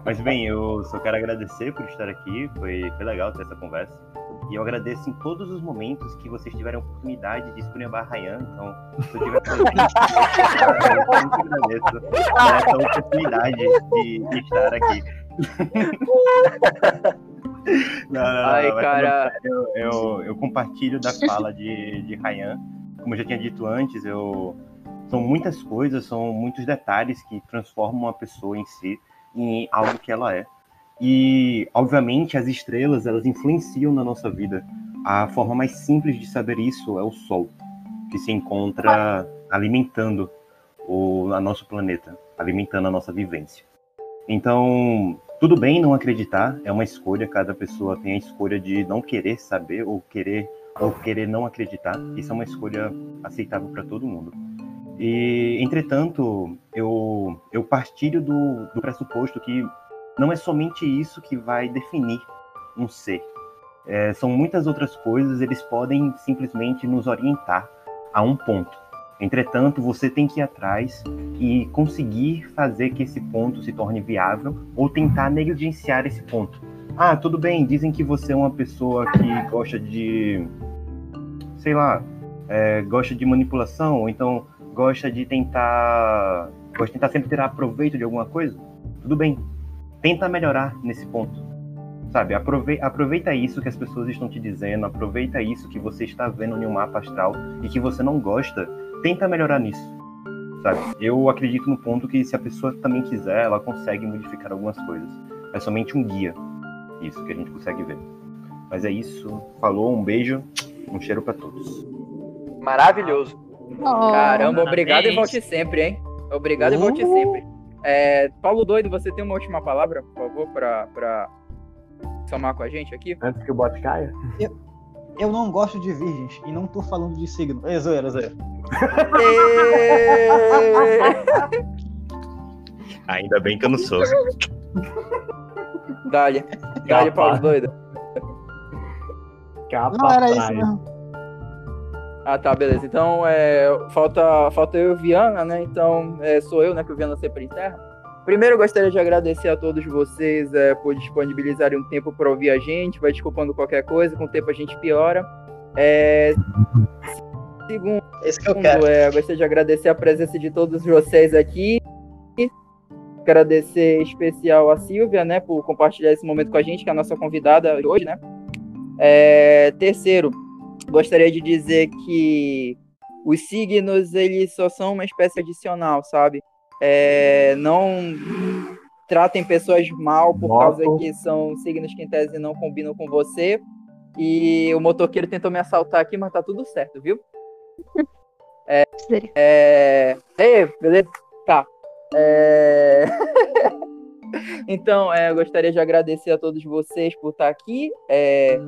Mas bem, eu só quero agradecer por estar aqui, foi, foi legal ter essa conversa. E eu agradeço em todos os momentos que vocês tiveram a oportunidade de esculhambar a Ryan. Então, se eu tiver [laughs] eu muito agradeço essa oportunidade de, de estar aqui. [laughs] Não, não, não, Ai, cara. eu, eu, eu compartilho da fala de, de Ryan. Como eu já tinha dito antes, eu, são muitas coisas, são muitos detalhes que transformam uma pessoa em si em algo que ela é. E, obviamente, as estrelas, elas influenciam na nossa vida. A forma mais simples de saber isso é o Sol, que se encontra alimentando o a nosso planeta, alimentando a nossa vivência. Então, tudo bem não acreditar, é uma escolha, cada pessoa tem a escolha de não querer saber ou querer ou querer não acreditar. Isso é uma escolha aceitável para todo mundo. E, entretanto, eu, eu partilho do, do pressuposto que não é somente isso que vai definir um ser. É, são muitas outras coisas, eles podem simplesmente nos orientar a um ponto. Entretanto, você tem que ir atrás e conseguir fazer que esse ponto se torne viável ou tentar negligenciar esse ponto. Ah, tudo bem, dizem que você é uma pessoa que gosta de. sei lá, é, gosta de manipulação, ou então gosta de tentar. gosta de tentar sempre tirar proveito de alguma coisa. Tudo bem, tenta melhorar nesse ponto. Sabe, aproveita, isso que as pessoas estão te dizendo, aproveita isso que você está vendo em um mapa astral e que você não gosta, tenta melhorar nisso. Sabe? Eu acredito no ponto que se a pessoa também quiser, ela consegue modificar algumas coisas. É somente um guia, isso que a gente consegue ver. Mas é isso. Falou, um beijo, um cheiro para todos. Maravilhoso. Oh, Caramba, obrigado e volte sempre, hein? Obrigado e volte Uh. sempre. É, Paulo Doido, você tem uma última palavra, por favor, pra, pra somar com a gente aqui? Antes que o bot caia. Eu não gosto de virgens e não tô falando de signo. É zoeira, zoeira. [laughs] Ainda bem que eu não sou. Dale, Dale, Paulo Doido. Capa Não era isso praia. Ah, tá, beleza. Então, é, falta, falta eu e o Viana, né? Então, é, sou eu, né, que o Viana sempre encerra. Primeiro, eu gostaria de agradecer a todos vocês é, por disponibilizarem um tempo para ouvir a gente. Vai desculpando qualquer coisa, com o tempo a gente piora. É, segundo, Esse que eu quero. é, gostaria de agradecer a presença de todos vocês aqui. Agradecer em especial a Silvia, né, por compartilhar esse momento com a gente, que é a nossa convidada hoje, né? É, terceiro, gostaria de dizer que os signos, eles só são uma espécie adicional, sabe? É, não tratem pessoas mal por Nossa. causa que são signos que em tese não combinam com você. E o motoqueiro tentou me assaltar aqui, mas tá tudo certo, viu? [laughs] Sério. É... Ei, beleza? Tá. É... [laughs] então, é, eu gostaria de agradecer a todos vocês por estar aqui. É,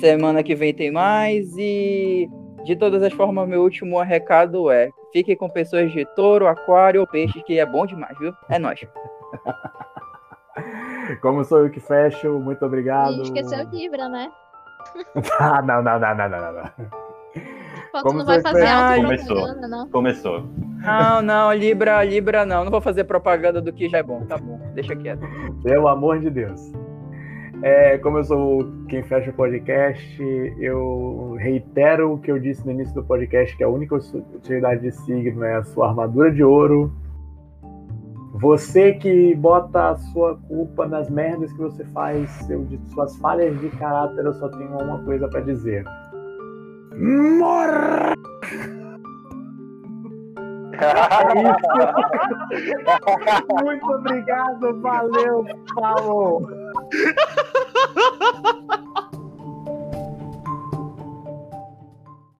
Semana que vem tem mais. E, de todas as formas, meu último recado é: fiquem com pessoas de touro, aquário ou peixe, que é bom demais, viu? É nóis. [laughs] Como sou eu que fecho, muito obrigado. E esqueceu o Libra, né? [laughs] Ah, não, não, não, não, não, não, Como não vai fazer autopropaganda, não? Começou. Não, não, Libra, Libra não. Não vou fazer propaganda do que já é bom. Tá bom, deixa quieto. Pelo amor de Deus. É, como eu sou quem fecha o podcast, eu reitero o que eu disse no início do podcast, que a única utilidade de signo é a sua armadura de ouro. Você que bota a sua culpa nas merdas que você faz, seu, de suas falhas de caráter, eu só tenho uma coisa pra dizer. Morra! [laughs] Muito obrigado, valeu, falou! [laughs]